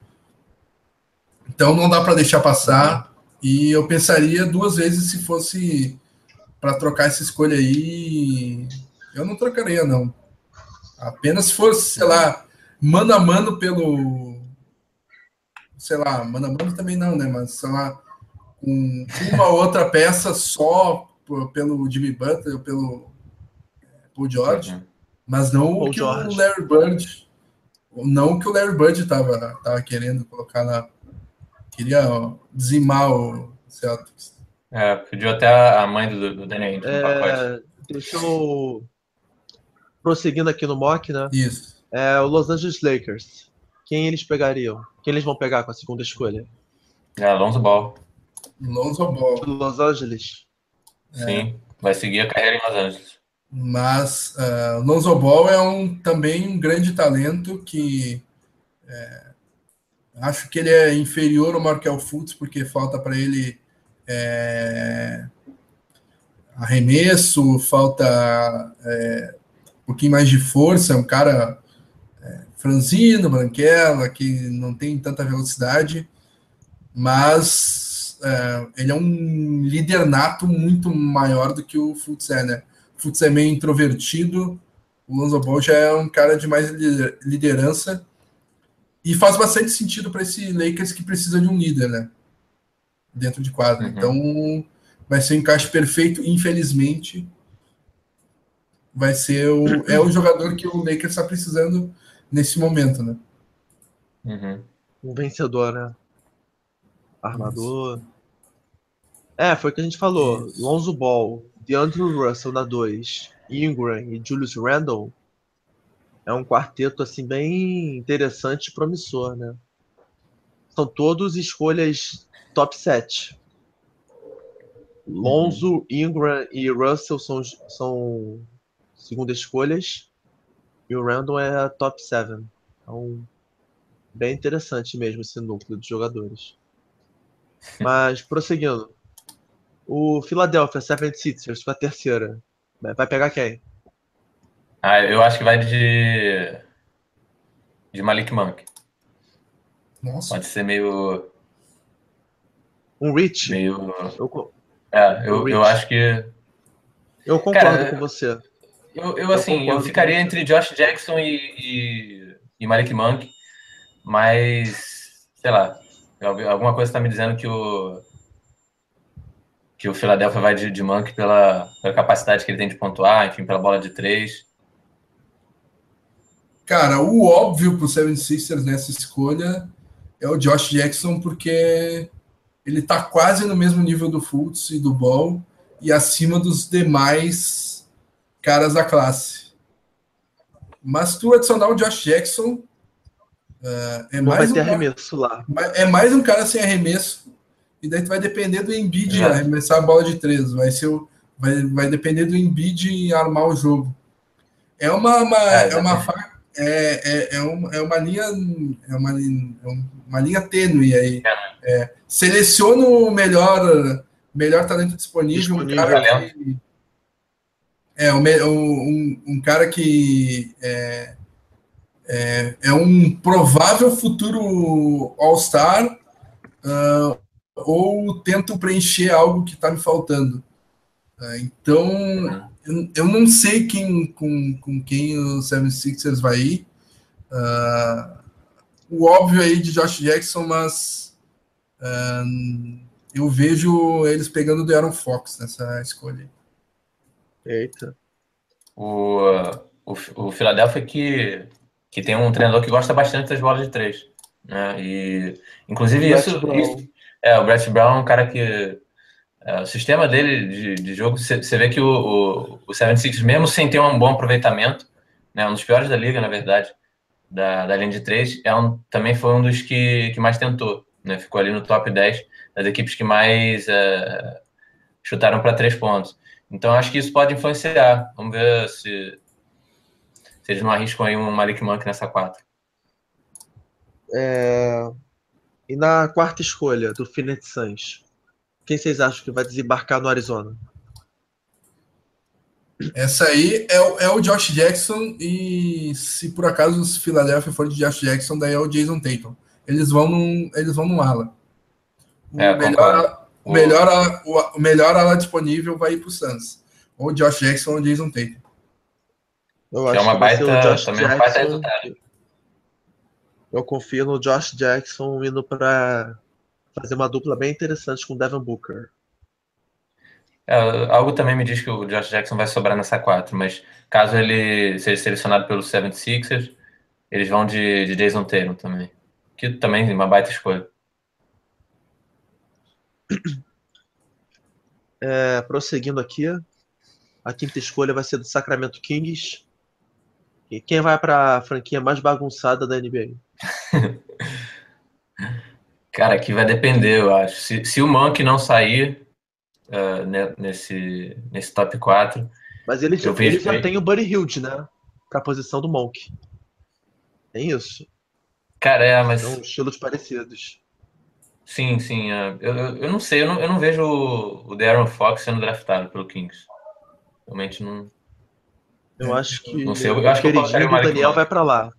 Então não dá para deixar passar. E eu pensaria duas vezes se fosse para trocar essa escolha aí. Eu não trocaria, não. Apenas se fosse, sei lá, mano a mano pelo. Sei lá, mano a mano também não, né? Mas, sei lá, com uma outra peça só pelo Jimmy Butler, pelo Paul George. Mas não Paul o que George. o Larry Bird. Não o que o Larry Bird tava, tava querendo colocar na, Queria dizimar o Celtics. É, pediu até a mãe do, do Danny Ainge no é, pacote. Deixa eu... Prosseguindo aqui no mock, né? Isso. É o Los Angeles Lakers. Quem eles pegariam? Quem eles vão pegar com a segunda escolha? É, Alonso Ball. Lonzo Ball. Los Angeles. É. Sim, vai seguir a carreira em Los Angeles. Mas uh, Lonzo Ball é um, também um grande talento que é, Acho que ele é inferior ao Markel Fultz, porque falta para ele é, arremesso, falta é, um pouquinho mais de força. É um cara franzino, branquela, que não tem tanta velocidade, mas ele é um líder nato muito maior do que o Fultz é, né? O Fultz é meio introvertido, o Lonzo Ball já é um cara de mais liderança e faz bastante sentido para esse Lakers que precisa de um líder, né? Dentro de quadra. Uhum. Então, vai ser um encaixe perfeito. Infelizmente, vai ser o, é o jogador que o Lakers está precisando nesse momento, né? Uhum. Um vencedor, né? Armador. Isso. É, foi o que a gente falou. Isso. Lonzo Ball, DeAndre Russell na 2, Ingram e Julius Randle é um quarteto assim bem interessante e promissor, né? São todos escolhas top 7. Lonzo, uhum. Ingram e Russell são, são segunda escolhas e o Randall é top 7. Então, bem interessante mesmo esse núcleo de jogadores. Mas, prosseguindo. O Philadelphia 76ers foi a terceira. Vai pegar quem? Ah, eu acho que vai de. De Malik Monk. Nossa. Pode ser meio. Um Rich. Meio. Eu... É, eu, um eu acho que. Eu concordo Cara, com você. Eu, eu assim, eu, eu ficaria entre Josh Jackson e, e, e Malik Monk, mas. Sei lá. Alguma coisa está me dizendo que o. Que o Philadelphia vai de, de Monk pela, pela capacidade que ele tem de pontuar, enfim, pela bola de três. Cara, o óbvio pro Seven Sisters nessa escolha é o Josh Jackson, porque ele está quase no mesmo nível do Fultz e do Ball e acima dos demais caras da classe. Mas tu adicionar o Josh Jackson uh, é mais vai ter um, arremesso lá. É mais um cara sem arremesso e daí tu vai depender do Embiid é. arremessar a bola de três. Vai ser o, vai, vai depender do Embiid armar o jogo. É uma, uma é, é uma é, é, é, uma, é uma linha é uma, é uma linha tênue aí. É. é, seleciona o melhor melhor talento disponível, disponível um cara que, é um, um, um cara que é, é, é, um provável futuro All-Star uh, ou tento preencher algo que está me faltando. Uh, então, eu, eu não sei quem, com, com quem o 76ers vai ir. Uh, o óbvio aí de Josh Jackson, mas uh, eu vejo eles pegando o Aaron Fox nessa escolha. Eita. O, o, o Philadelphia que, que tem um treinador que gosta bastante das bolas de três. Né? E, inclusive, isso, isso, É, o Brett Brown é um cara que é, o sistema dele de, de jogo, você vê que o, o, o 76 mesmo sem ter um bom aproveitamento, né, um dos piores da liga, na verdade, da, da linha de três, é um, também foi um dos que, que mais tentou. Né, ficou ali no top 10 das equipes que mais é, chutaram para três pontos. Então, acho que isso pode influenciar. Vamos ver se, se eles não arriscam aí um Malik Monk nessa quatro. É... E na quarta escolha do Phoenix Suns? Quem vocês acham que vai desembarcar no Arizona? Essa aí é, o, é o Josh Jackson e se por acaso os Philadelphia for de Josh Jackson, daí é o Jason Tatum. Eles vão num, eles vão no ala. O é, melhor, o melhor, o, o melhor ala disponível vai ir para o Suns. Ou Josh Jackson ou Jason Tatum. Eu acho é uma baita, também Jackson, uma baita resultado. Eu confio no Josh Jackson indo para fazer uma dupla bem interessante com o Devin Booker. É, algo também me diz que o Josh Jackson vai sobrar nessa 4, mas caso ele seja selecionado pelo 76ers, eles vão de, de Jason Tatum também. Que também é uma baita escolha. É, prosseguindo aqui, a quinta escolha vai ser do Sacramento Kings. E quem vai para a franquia mais bagunçada da NBA? Cara, aqui vai depender, eu acho. Se, se o Monk não sair uh, nesse, nesse top 4. Mas ele, já, ele já tem o Buddy Hilt, né? Pra posição do Monk. Tem isso. Cara, é, mas. São estilos parecidos. Sim, sim. Uh, eu, eu, eu, não sei, eu não, eu não vejo o, o Darren Fox sendo draftado pelo Kings. Realmente não. Eu acho que. Não sei, eu, eu acho que o Daniel vai para lá.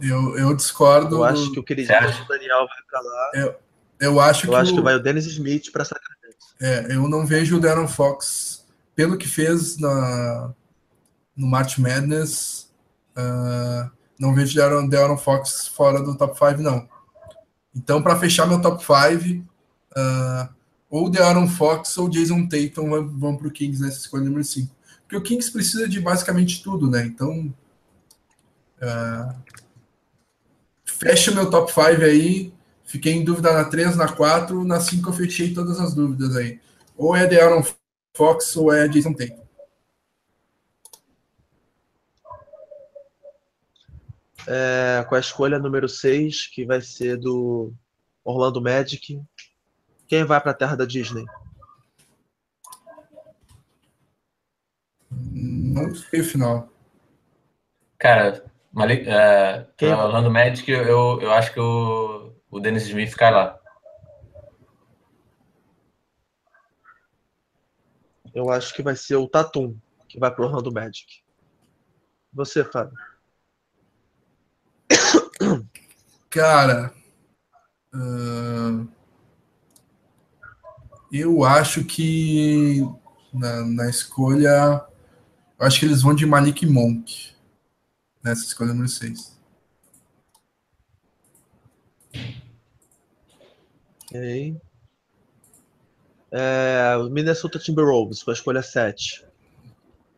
Eu, eu discordo. Eu acho que o queridinho do Daniel vai pra lá. Eu, eu acho eu que. acho o... que vai o Dennis Smith pra Sacramento. É, eu não vejo o Darren Fox, pelo que fez na, no March Madness, uh, não vejo o Darren, Darren Fox fora do top 5, não. Então, para fechar meu top 5, uh, ou o Aaron Fox ou Jason Tatum vão, vão para o Kings nessa escolha número 5. Porque o Kings precisa de basicamente tudo, né? Então, uh, fecha meu top 5 aí. Fiquei em dúvida na 3, na 4, na 5 eu fechei todas as dúvidas aí. Ou é de Aaron Fox ou é Jason Tatum. É, com a escolha número 6, que vai ser do Orlando Magic. Quem vai para a terra da Disney? Não sei o final. Cara, Malik, uh, Quem? Orlando Magic, eu, eu acho que o, o Dennis Smith cai lá. Eu acho que vai ser o Tatum que vai pro Orlando Magic. Você, Fábio? Cara, uh, eu acho que na, na escolha, eu acho que eles vão de Malik Monk nessa escolha número 6. Ok. É, o Minnesota Timberwolves com a escolha 7.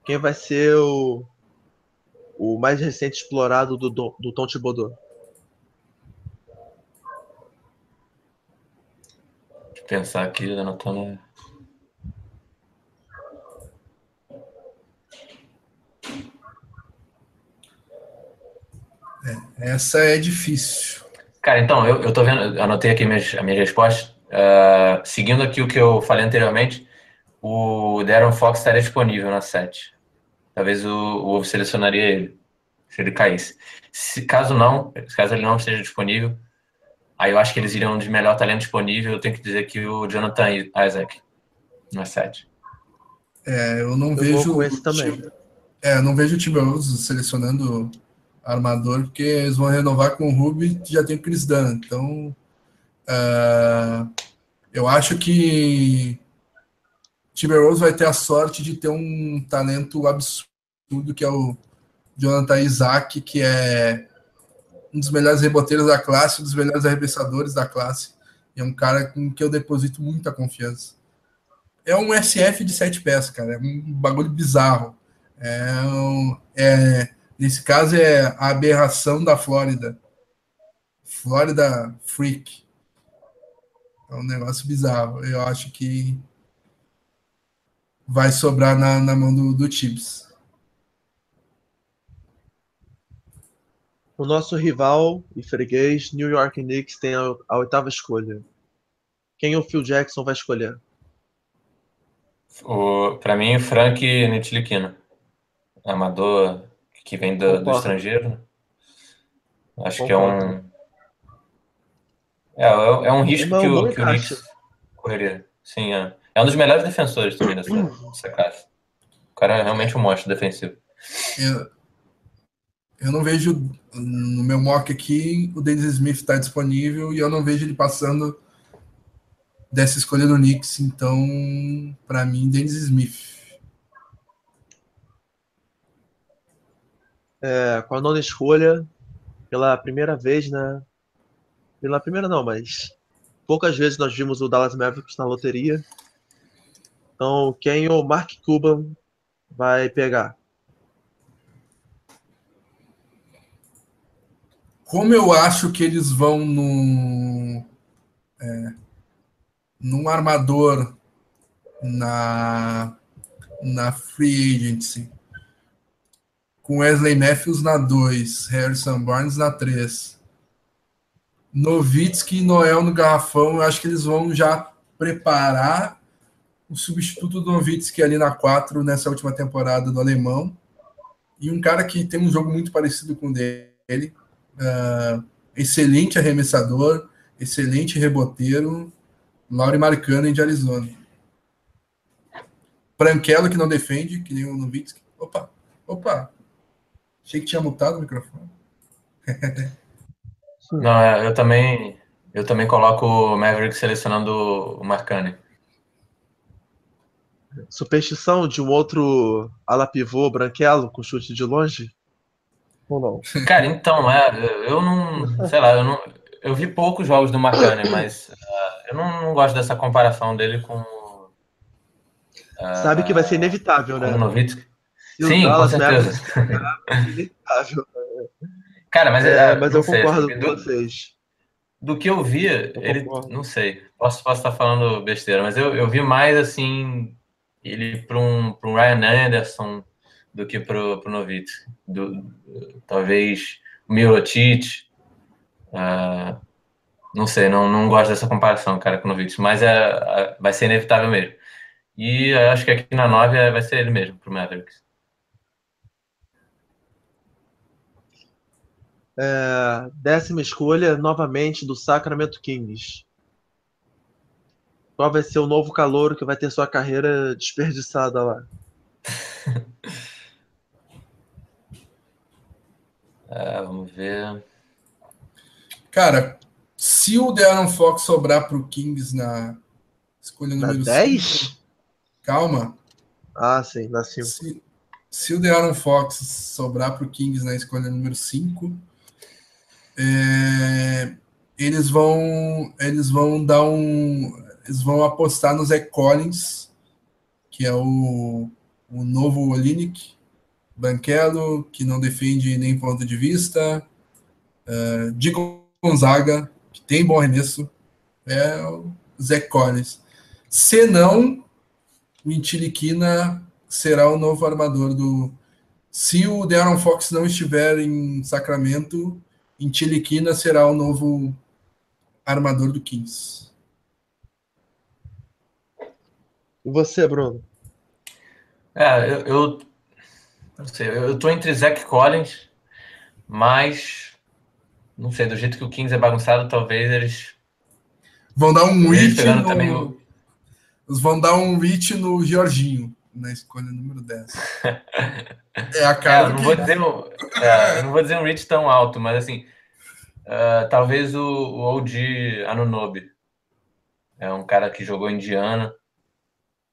Quem vai ser o, o mais recente explorado do, do Tom Thibodeau? pensar aqui, anotando. Essa é difícil. Cara, então, eu, eu tô vendo, anotei aqui minhas, a minha resposta. Uh, seguindo aqui o que eu falei anteriormente, o Darren Fox estaria disponível na 7. Talvez o, o Ovo selecionaria ele, se ele caísse. Se caso não, caso ele não esteja disponível, aí eu acho que eles iriam de melhor talento disponível. Eu tenho que dizer que o Jonathan Isaac na 7. É, eu não eu vejo. esse também. É, eu não vejo o Timberwolves selecionando armador, porque eles vão renovar com o Ruby já tem o Chris Dunn. Então, uh, eu acho que Timberwolves vai ter a sorte de ter um talento absurdo que é o Jonathan Isaac, que é um dos melhores reboteiros da classe, um dos melhores arremessadores da classe. E é um cara com que eu deposito muita confiança. É um SF de sete pés, cara. É um bagulho bizarro. É, um, é Nesse caso é a aberração da Flórida. Flórida Freak. É um negócio bizarro. Eu acho que vai sobrar na, na mão do, do Tibbs. O nosso rival e freguês, New York Knicks, tem a, a oitava escolha. Quem o Phil Jackson vai escolher? Para mim, o Frank Nitiliquino. Amador que vem do, do estrangeiro. Né? Acho Concordo. que é um. É, é, é um risco que o, que o Knicks correria. Sim, é. É um dos melhores defensores também dessa, dessa classe. O cara é realmente um monstro defensivo. Eu, eu não vejo no meu mock aqui o Dennis Smith está disponível e eu não vejo ele passando dessa escolha do Knicks. Então, para mim, Dennis Smith. É, com a nona escolha, pela primeira vez, né? Pela primeira não, mas poucas vezes nós vimos o Dallas Mavericks na loteria. Então, quem o Mark Cuban vai pegar? Como eu acho que eles vão no é, num armador na na free agency com Wesley Matthews na 2, Harrison Barnes na 3. Novitsky e Noel no garrafão, eu acho que eles vão já preparar o substituto do Novitsky ali na 4 nessa última temporada do alemão. E um cara que tem um jogo muito parecido com o dele. Uh, excelente arremessador, excelente reboteiro, Lauri Marcano de Arizona. Branquelo que não defende, que nem o Novitsky. Opa, opa, Achei que tinha mutado o microfone. Não, eu também, eu também coloco o Maverick selecionando o Marcani. Superstição de um outro ala pivô branquelo com chute de longe? Ou não? Cara, então, é, eu não, sei lá, eu não, eu vi poucos jogos do Marcani, mas uh, eu não, não, gosto dessa comparação dele com. Uh, Sabe que vai ser inevitável, né? Novitsky. Sim, com certeza. Cara, mas, é, mas eu sei, concordo assim, com do, vocês. Do que eu via, eu ele. Concordo. Não sei, posso, posso estar falando besteira, mas eu, eu vi mais assim. Ele para um, um Ryan Anderson do que para o Novitz. Do, talvez o Mirotic. Uh, não sei, não, não gosto dessa comparação, cara, com o Novitz, mas é, é, vai ser inevitável mesmo. E acho que aqui na 9 vai ser ele mesmo, para o Mavericks. É, décima escolha, novamente, do Sacramento Kings. Qual vai ser o novo calouro que vai ter sua carreira desperdiçada lá? é, vamos ver. Cara, se o De'Aaron Fox sobrar para o Kings na escolha na número 10? 5, calma. Ah, sim, na 5. Se, se o De'Aaron Fox sobrar para o Kings na escolha número 5, é, eles vão eles vão dar um eles vão apostar no Zé Collins que é o, o novo Olinick Banquelo que não defende nem ponto de vista uh, de Gonzaga que tem bom arremesso é Zach Collins. Se não, o Intiliquina será o novo armador do. Se o De'Aaron Fox não estiver em Sacramento, Intiliquina será o novo armador do Kings. E você, Bruno? É, eu, eu não sei, eu tô entre Zach Collins, mas não sei, do jeito que o Kings é bagunçado, talvez eles vão dar um reach no... também o... Eles vão dar um reach no Jorginho na escolha número 10. é a cara. É, eu, não que... vou dizer, é, eu não vou dizer um reach tão alto, mas assim, uh, talvez o, o OG Anunobi. É um cara que jogou Indiana.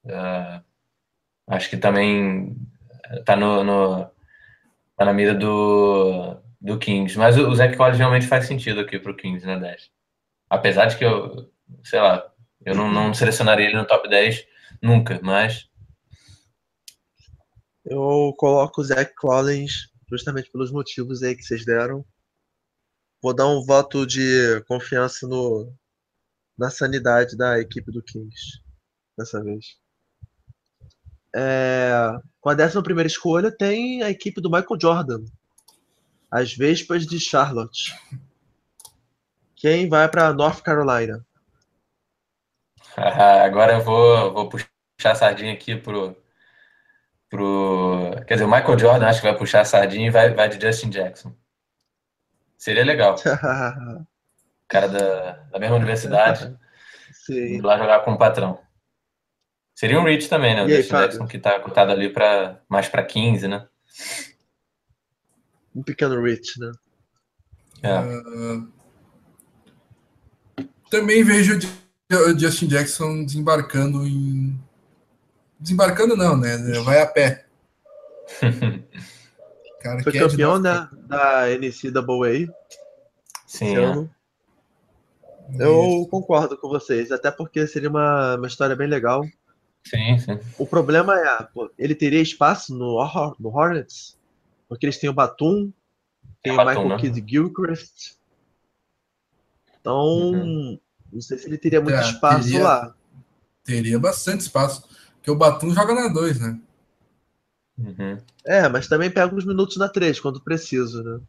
Uh, acho que também tá no, no tá na mira do, do Kings. Mas o, o Zach Collins realmente faz sentido aqui pro Kings, né, 10? Apesar de que eu, sei lá, eu não, não selecionaria ele no top 10 nunca, mas. Eu coloco o Zach Collins justamente pelos motivos aí que vocês deram. Vou dar um voto de confiança no, na sanidade da equipe do Kings dessa vez. É, com a 11 primeira escolha tem a equipe do Michael Jordan, as Vespas de Charlotte. Quem vai para North Carolina? Agora eu vou, vou puxar a sardinha aqui pro, pro. Quer dizer, o Michael Jordan acho que vai puxar a sardinha e vai, vai de Justin Jackson. Seria legal. cara da, da mesma universidade. Sim. lá jogar com o patrão. Seria um reach também, né? O Justin Jackson que tá cotado ali para mais para 15, né? Um pequeno reach, né? É. Uh, também vejo o Justin Jackson desembarcando em. Desembarcando não, né? Vai a pé. Cara, Foi campeão da, da NCAA. Sim. É. Eu concordo com vocês, até porque seria uma, uma história bem legal. Sim, sim. O problema é, pô, ele teria espaço no, no Hornets? Porque eles têm o Batum, tem, o Michael né? Kidd Gilchrist. Então, uhum. Não sei se ele teria muito é, espaço teria, lá. Teria bastante espaço. Porque o Batum joga na 2, né? Uhum. É, mas também pega uns minutos na 3, quando preciso, né?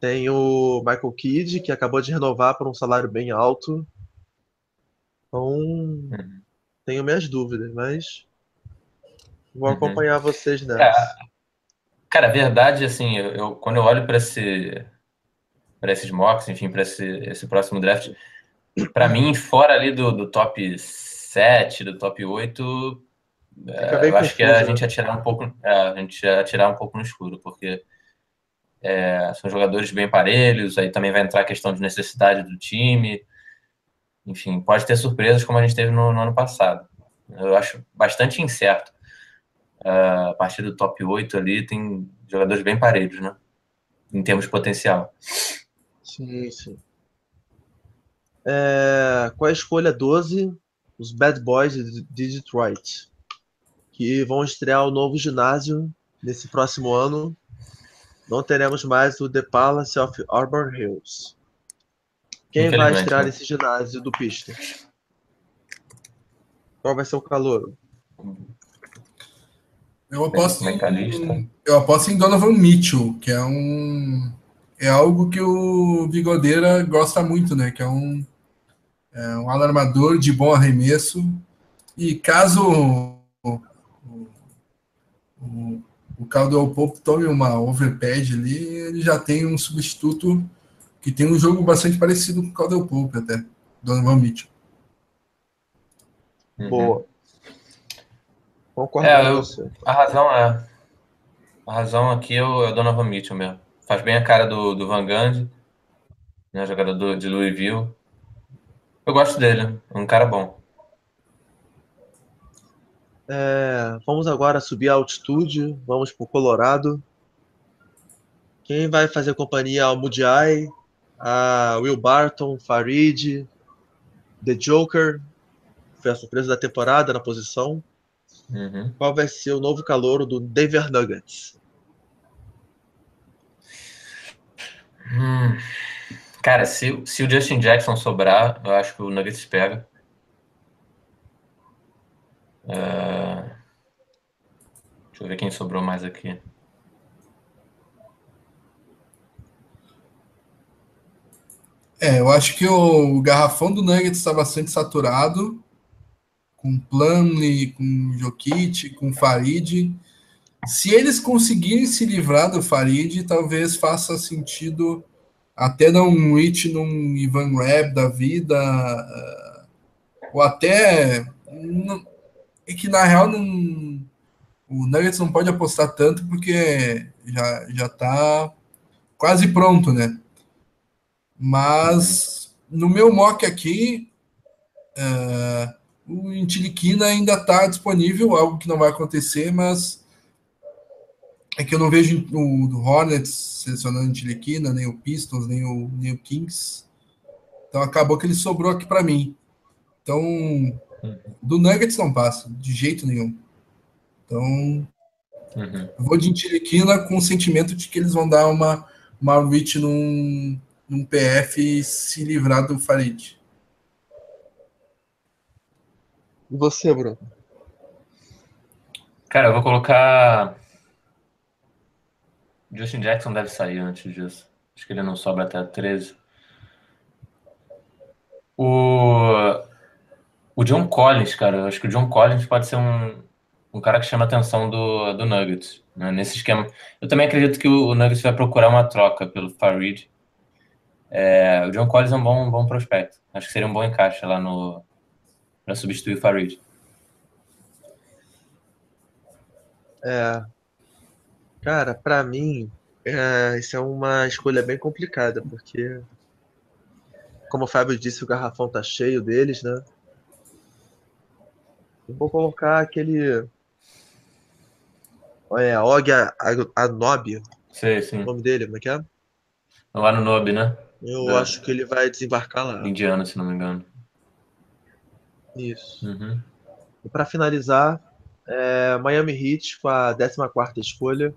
Tem o Michael Kidd, que acabou de renovar por um salário bem alto. Então, uhum. tenho minhas dúvidas, mas vou uhum. acompanhar vocês nessa. É, cara, a verdade, assim, eu, eu quando eu olho para esse, para esses mocks, enfim, para esse, esse próximo draft, para mim, fora ali do, do top 7, do top 8, é, eu acho que a gente né? ia tirar um pouco, é, a gente ia tirar um pouco no escuro, porque é, são jogadores bem parelhos, aí também vai entrar a questão de necessidade do time. Enfim, pode ter surpresas como a gente teve no, no ano passado. Eu acho bastante incerto. Uh, a partir do top 8 ali tem jogadores bem parelhos, né? Em termos de potencial. Sim, sim. É, com a escolha 12, os Bad Boys de Detroit, que vão estrear o novo ginásio nesse próximo ano. Não teremos mais o The Palace of Auburn Hills. Quem vai estrear né? esse ginásio do Pista? Qual vai ser o calor? Eu aposto, em, eu aposto em Donovan Mitchell, que é um é algo que o Bigodeira gosta muito, né? Que é um é um alarmador de bom arremesso. E caso o, o, o Caldwell Pope tome uma overpad ali, ele já tem um substituto que tem um jogo bastante parecido com o Caldwell Pope até, Donovan Mitchell. Uhum. Boa. Concordo é, com você. a razão é. A razão aqui é o, é o Donovan Mitchell mesmo. Faz bem a cara do, do Van Gundy, né, jogador de Louisville. Eu gosto dele, é um cara bom. É, vamos agora subir a altitude, vamos para o Colorado. Quem vai fazer companhia ao Mudiai, a Will Barton, Farid, The Joker, foi a surpresa da temporada na posição. Uhum. Qual vai ser o novo calouro do Denver Nuggets? Hum, Cara, se, se o Justin Jackson sobrar, eu acho que o Nuggets pega. Uh, deixa eu ver quem sobrou mais aqui. É, eu acho que o garrafão do Nuggets está bastante saturado, com Plumlee, com Jokic, com Farid. Se eles conseguirem se livrar do Farid, talvez faça sentido até dar um hit num Ivan Rab da vida, uh, ou até. É que na real não, o Nuggets não pode apostar tanto porque já, já tá quase pronto, né? Mas no meu mock aqui, uh, o Intiliquina ainda está disponível, algo que não vai acontecer, mas é que eu não vejo o, Hornets selecionando Intiliquina, nem o Pistons, nem o, nem o Kings. Então acabou que ele sobrou aqui para mim. Então, do Nuggets não passa, de jeito nenhum. Então, uhum. eu vou de Intiliquina com o sentimento de que eles vão dar uma, uma reach num, num PF e se livrar do Farid. E você, Bruno? Cara, eu vou colocar. Justin Jackson deve sair antes disso. Acho que ele não sobe até 13. O, o John Collins, cara, acho que o John Collins pode ser um, um cara que chama a atenção do, do Nuggets. Né? Nesse esquema. Eu também acredito que o, o Nuggets vai procurar uma troca pelo Farid. É, o John Collins é um bom, um bom prospecto. Acho que seria um bom encaixe lá no, para substituir o Farid. É, cara, para mim, é, isso é uma escolha bem complicada, porque, como o Fábio disse, o garrafão tá cheio deles, né? Eu vou colocar aquele. É, Og Anobi. Sei, sim. O nome dele, como é que é? Lá no Nob, né? Eu é. acho que ele vai desembarcar lá. Indiana, se não me engano. Isso. Uhum. E para finalizar, é, Miami Heat com a 14 escolha.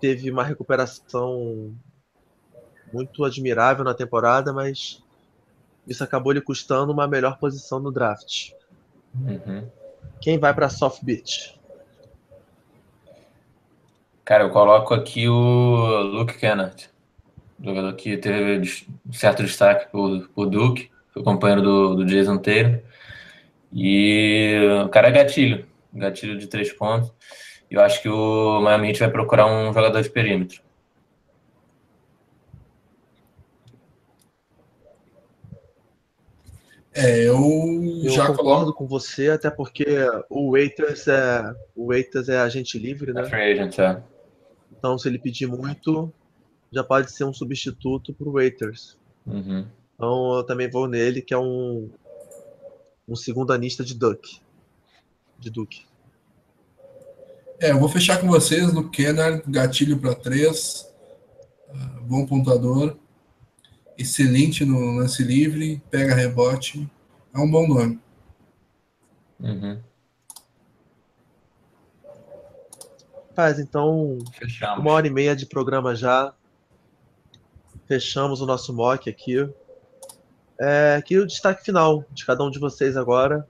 Teve uma recuperação muito admirável na temporada, mas isso acabou lhe custando uma melhor posição no draft. Uhum. Quem vai para Soft Beach? Cara, eu coloco aqui o Luke Kennard, jogador que teve certo destaque por, por Duke foi companheiro do, do Jason Taylor. E o cara é gatilho, gatilho de três pontos. Eu acho que o Miami Heat vai procurar um jogador de perímetro. É, eu, eu já concordo coloco... com você, até porque o Waiters é o Waiters é agente livre, né? É free agent, é. Então, se ele pedir muito, já pode ser um substituto para o Waiters. Uhum. Então eu também vou nele, que é um, um segundo anista de Duck. De Duke. É, eu vou fechar com vocês no Kennard, gatilho para três, uh, bom pontuador, excelente no lance livre, pega rebote, é um bom nome. Uhum. Faz, então, Fechamos. uma hora e meia de programa já. Fechamos o nosso mock aqui. É, aqui o destaque final de cada um de vocês agora.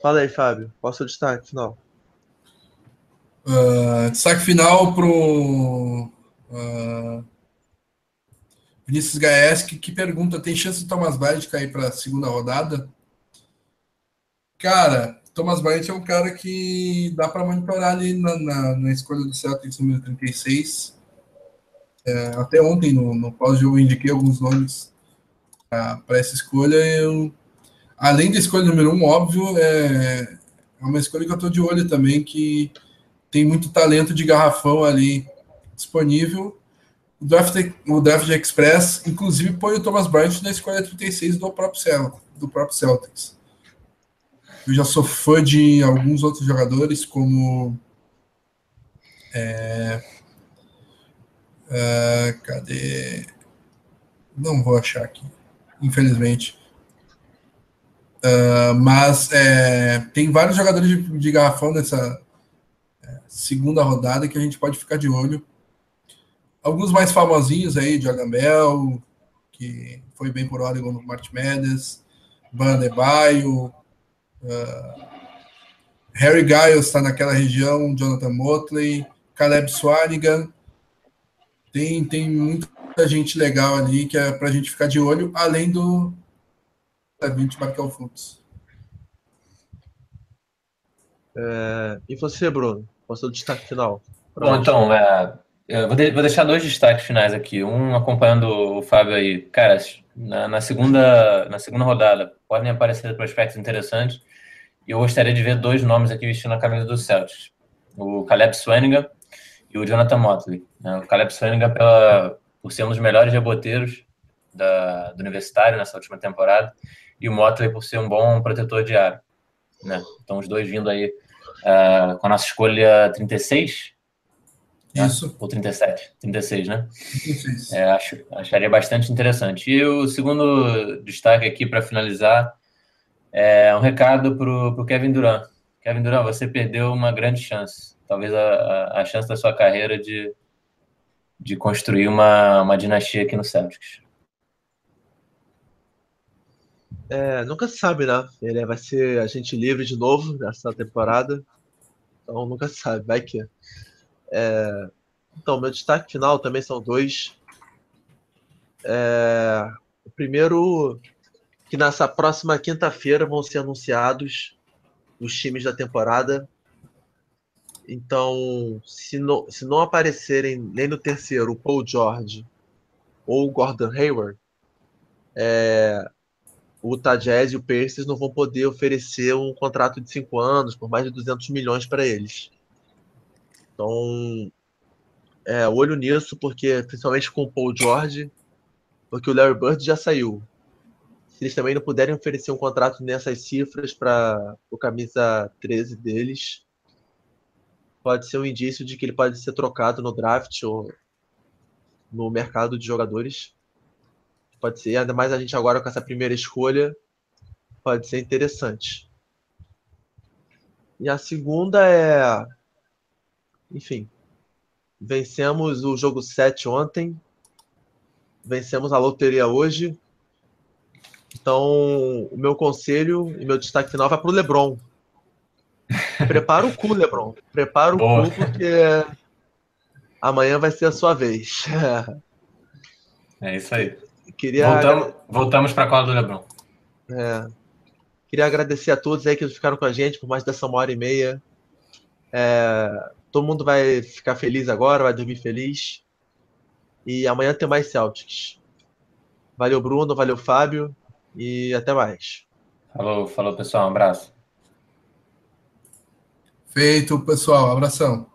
Fala aí, Fábio. Qual é o seu destaque final? Uh, final pro uh, Vinícius Gaeski, que pergunta: tem chance de Thomas Bryant cair para a segunda rodada? Cara, Thomas Bryant é um cara que dá para monitorar ali na, na, na, escolha do Celtics número 36. É, até ontem, no, no pós-jogo, indiquei alguns nomes para essa escolha. Eu, além da escolha número um, óbvio, é, é uma escolha que eu estou de olho também, que tem muito talento de garrafão ali disponível. O Draft, o Draft Express, inclusive, põe o Thomas Bryant na escolha 36 do próprio, Cel, do próprio Celtics. Eu já sou fã de alguns outros jogadores, como. É, uh, cadê? Não vou achar aqui infelizmente. Uh, mas é, tem vários jogadores de, de garrafão nessa é, segunda rodada que a gente pode ficar de olho. Alguns mais famosinhos aí, Jordan Bell, que foi bem por Oregon no March Madness, Bandebaio, uh, Harry Giles está naquela região, Jonathan Motley, Caleb Swanigan. Tem, tem muita gente legal ali que é para a gente ficar de olho, além do 20 Markel Fultz. É, e você, Bruno? Qual é o seu destaque final? Bom, então, é, vou, de, vou, deixar dois destaques finais aqui. Um acompanhando o Fábio aí. Cara, na, na, segunda, na segunda rodada podem aparecer prospectos interessantes. E eu gostaria de ver dois nomes aqui vestindo a camisa do Celtics. O Caleb Swanigan e o Jonathan Motley. Né? O Caleb Swanigan pela, por ser um dos melhores reboteiros da, do universitário nessa última temporada. E o Motley por ser um bom protetor de ar. Né? Então, os dois vindo aí uh, com a nossa escolha 36. Né? Isso. Né? Ou 37. 36, né? 36. É, acho, acharia bastante interessante. E o segundo destaque aqui para finalizar é um recado para o Kevin Durant. Kevin Durant, você perdeu uma grande chance. Talvez a, a, a chance da sua carreira de, de construir uma, uma dinastia aqui no Celtics. É, nunca se sabe, né? Ele vai ser agente livre de novo nessa temporada. Então nunca se sabe, vai que. É... Então, meu destaque final também são dois. É... O primeiro, que nessa próxima quinta-feira vão ser anunciados os times da temporada. Então, se não, se não aparecerem nem no terceiro o Paul George ou o Gordon Hayward, é, o Utah Jazz e o Pacers não vão poder oferecer um contrato de cinco anos por mais de 200 milhões para eles. Então, é, olho nisso, porque principalmente com o Paul George, porque o Larry Bird já saiu. Se eles também não puderem oferecer um contrato nessas cifras para o camisa 13 deles, pode ser um indício de que ele pode ser trocado no draft ou no mercado de jogadores Pode ser, ainda mais a gente agora com essa primeira escolha, pode ser interessante. E a segunda é. Enfim. Vencemos o jogo 7 ontem. Vencemos a loteria hoje. Então, o meu conselho e meu destaque final vai para o Lebron. Prepara o cu, Lebron. Prepara o Boa. cu, porque amanhã vai ser a sua vez. É isso aí. Queria voltamos voltamos para a cola do Lebron. É, queria agradecer a todos aí que ficaram com a gente por mais dessa uma hora e meia. É, todo mundo vai ficar feliz agora, vai dormir feliz. E amanhã tem mais Celtics. Valeu, Bruno, valeu, Fábio. E até mais. Falou, falou, pessoal. Um abraço. Feito, pessoal. abração.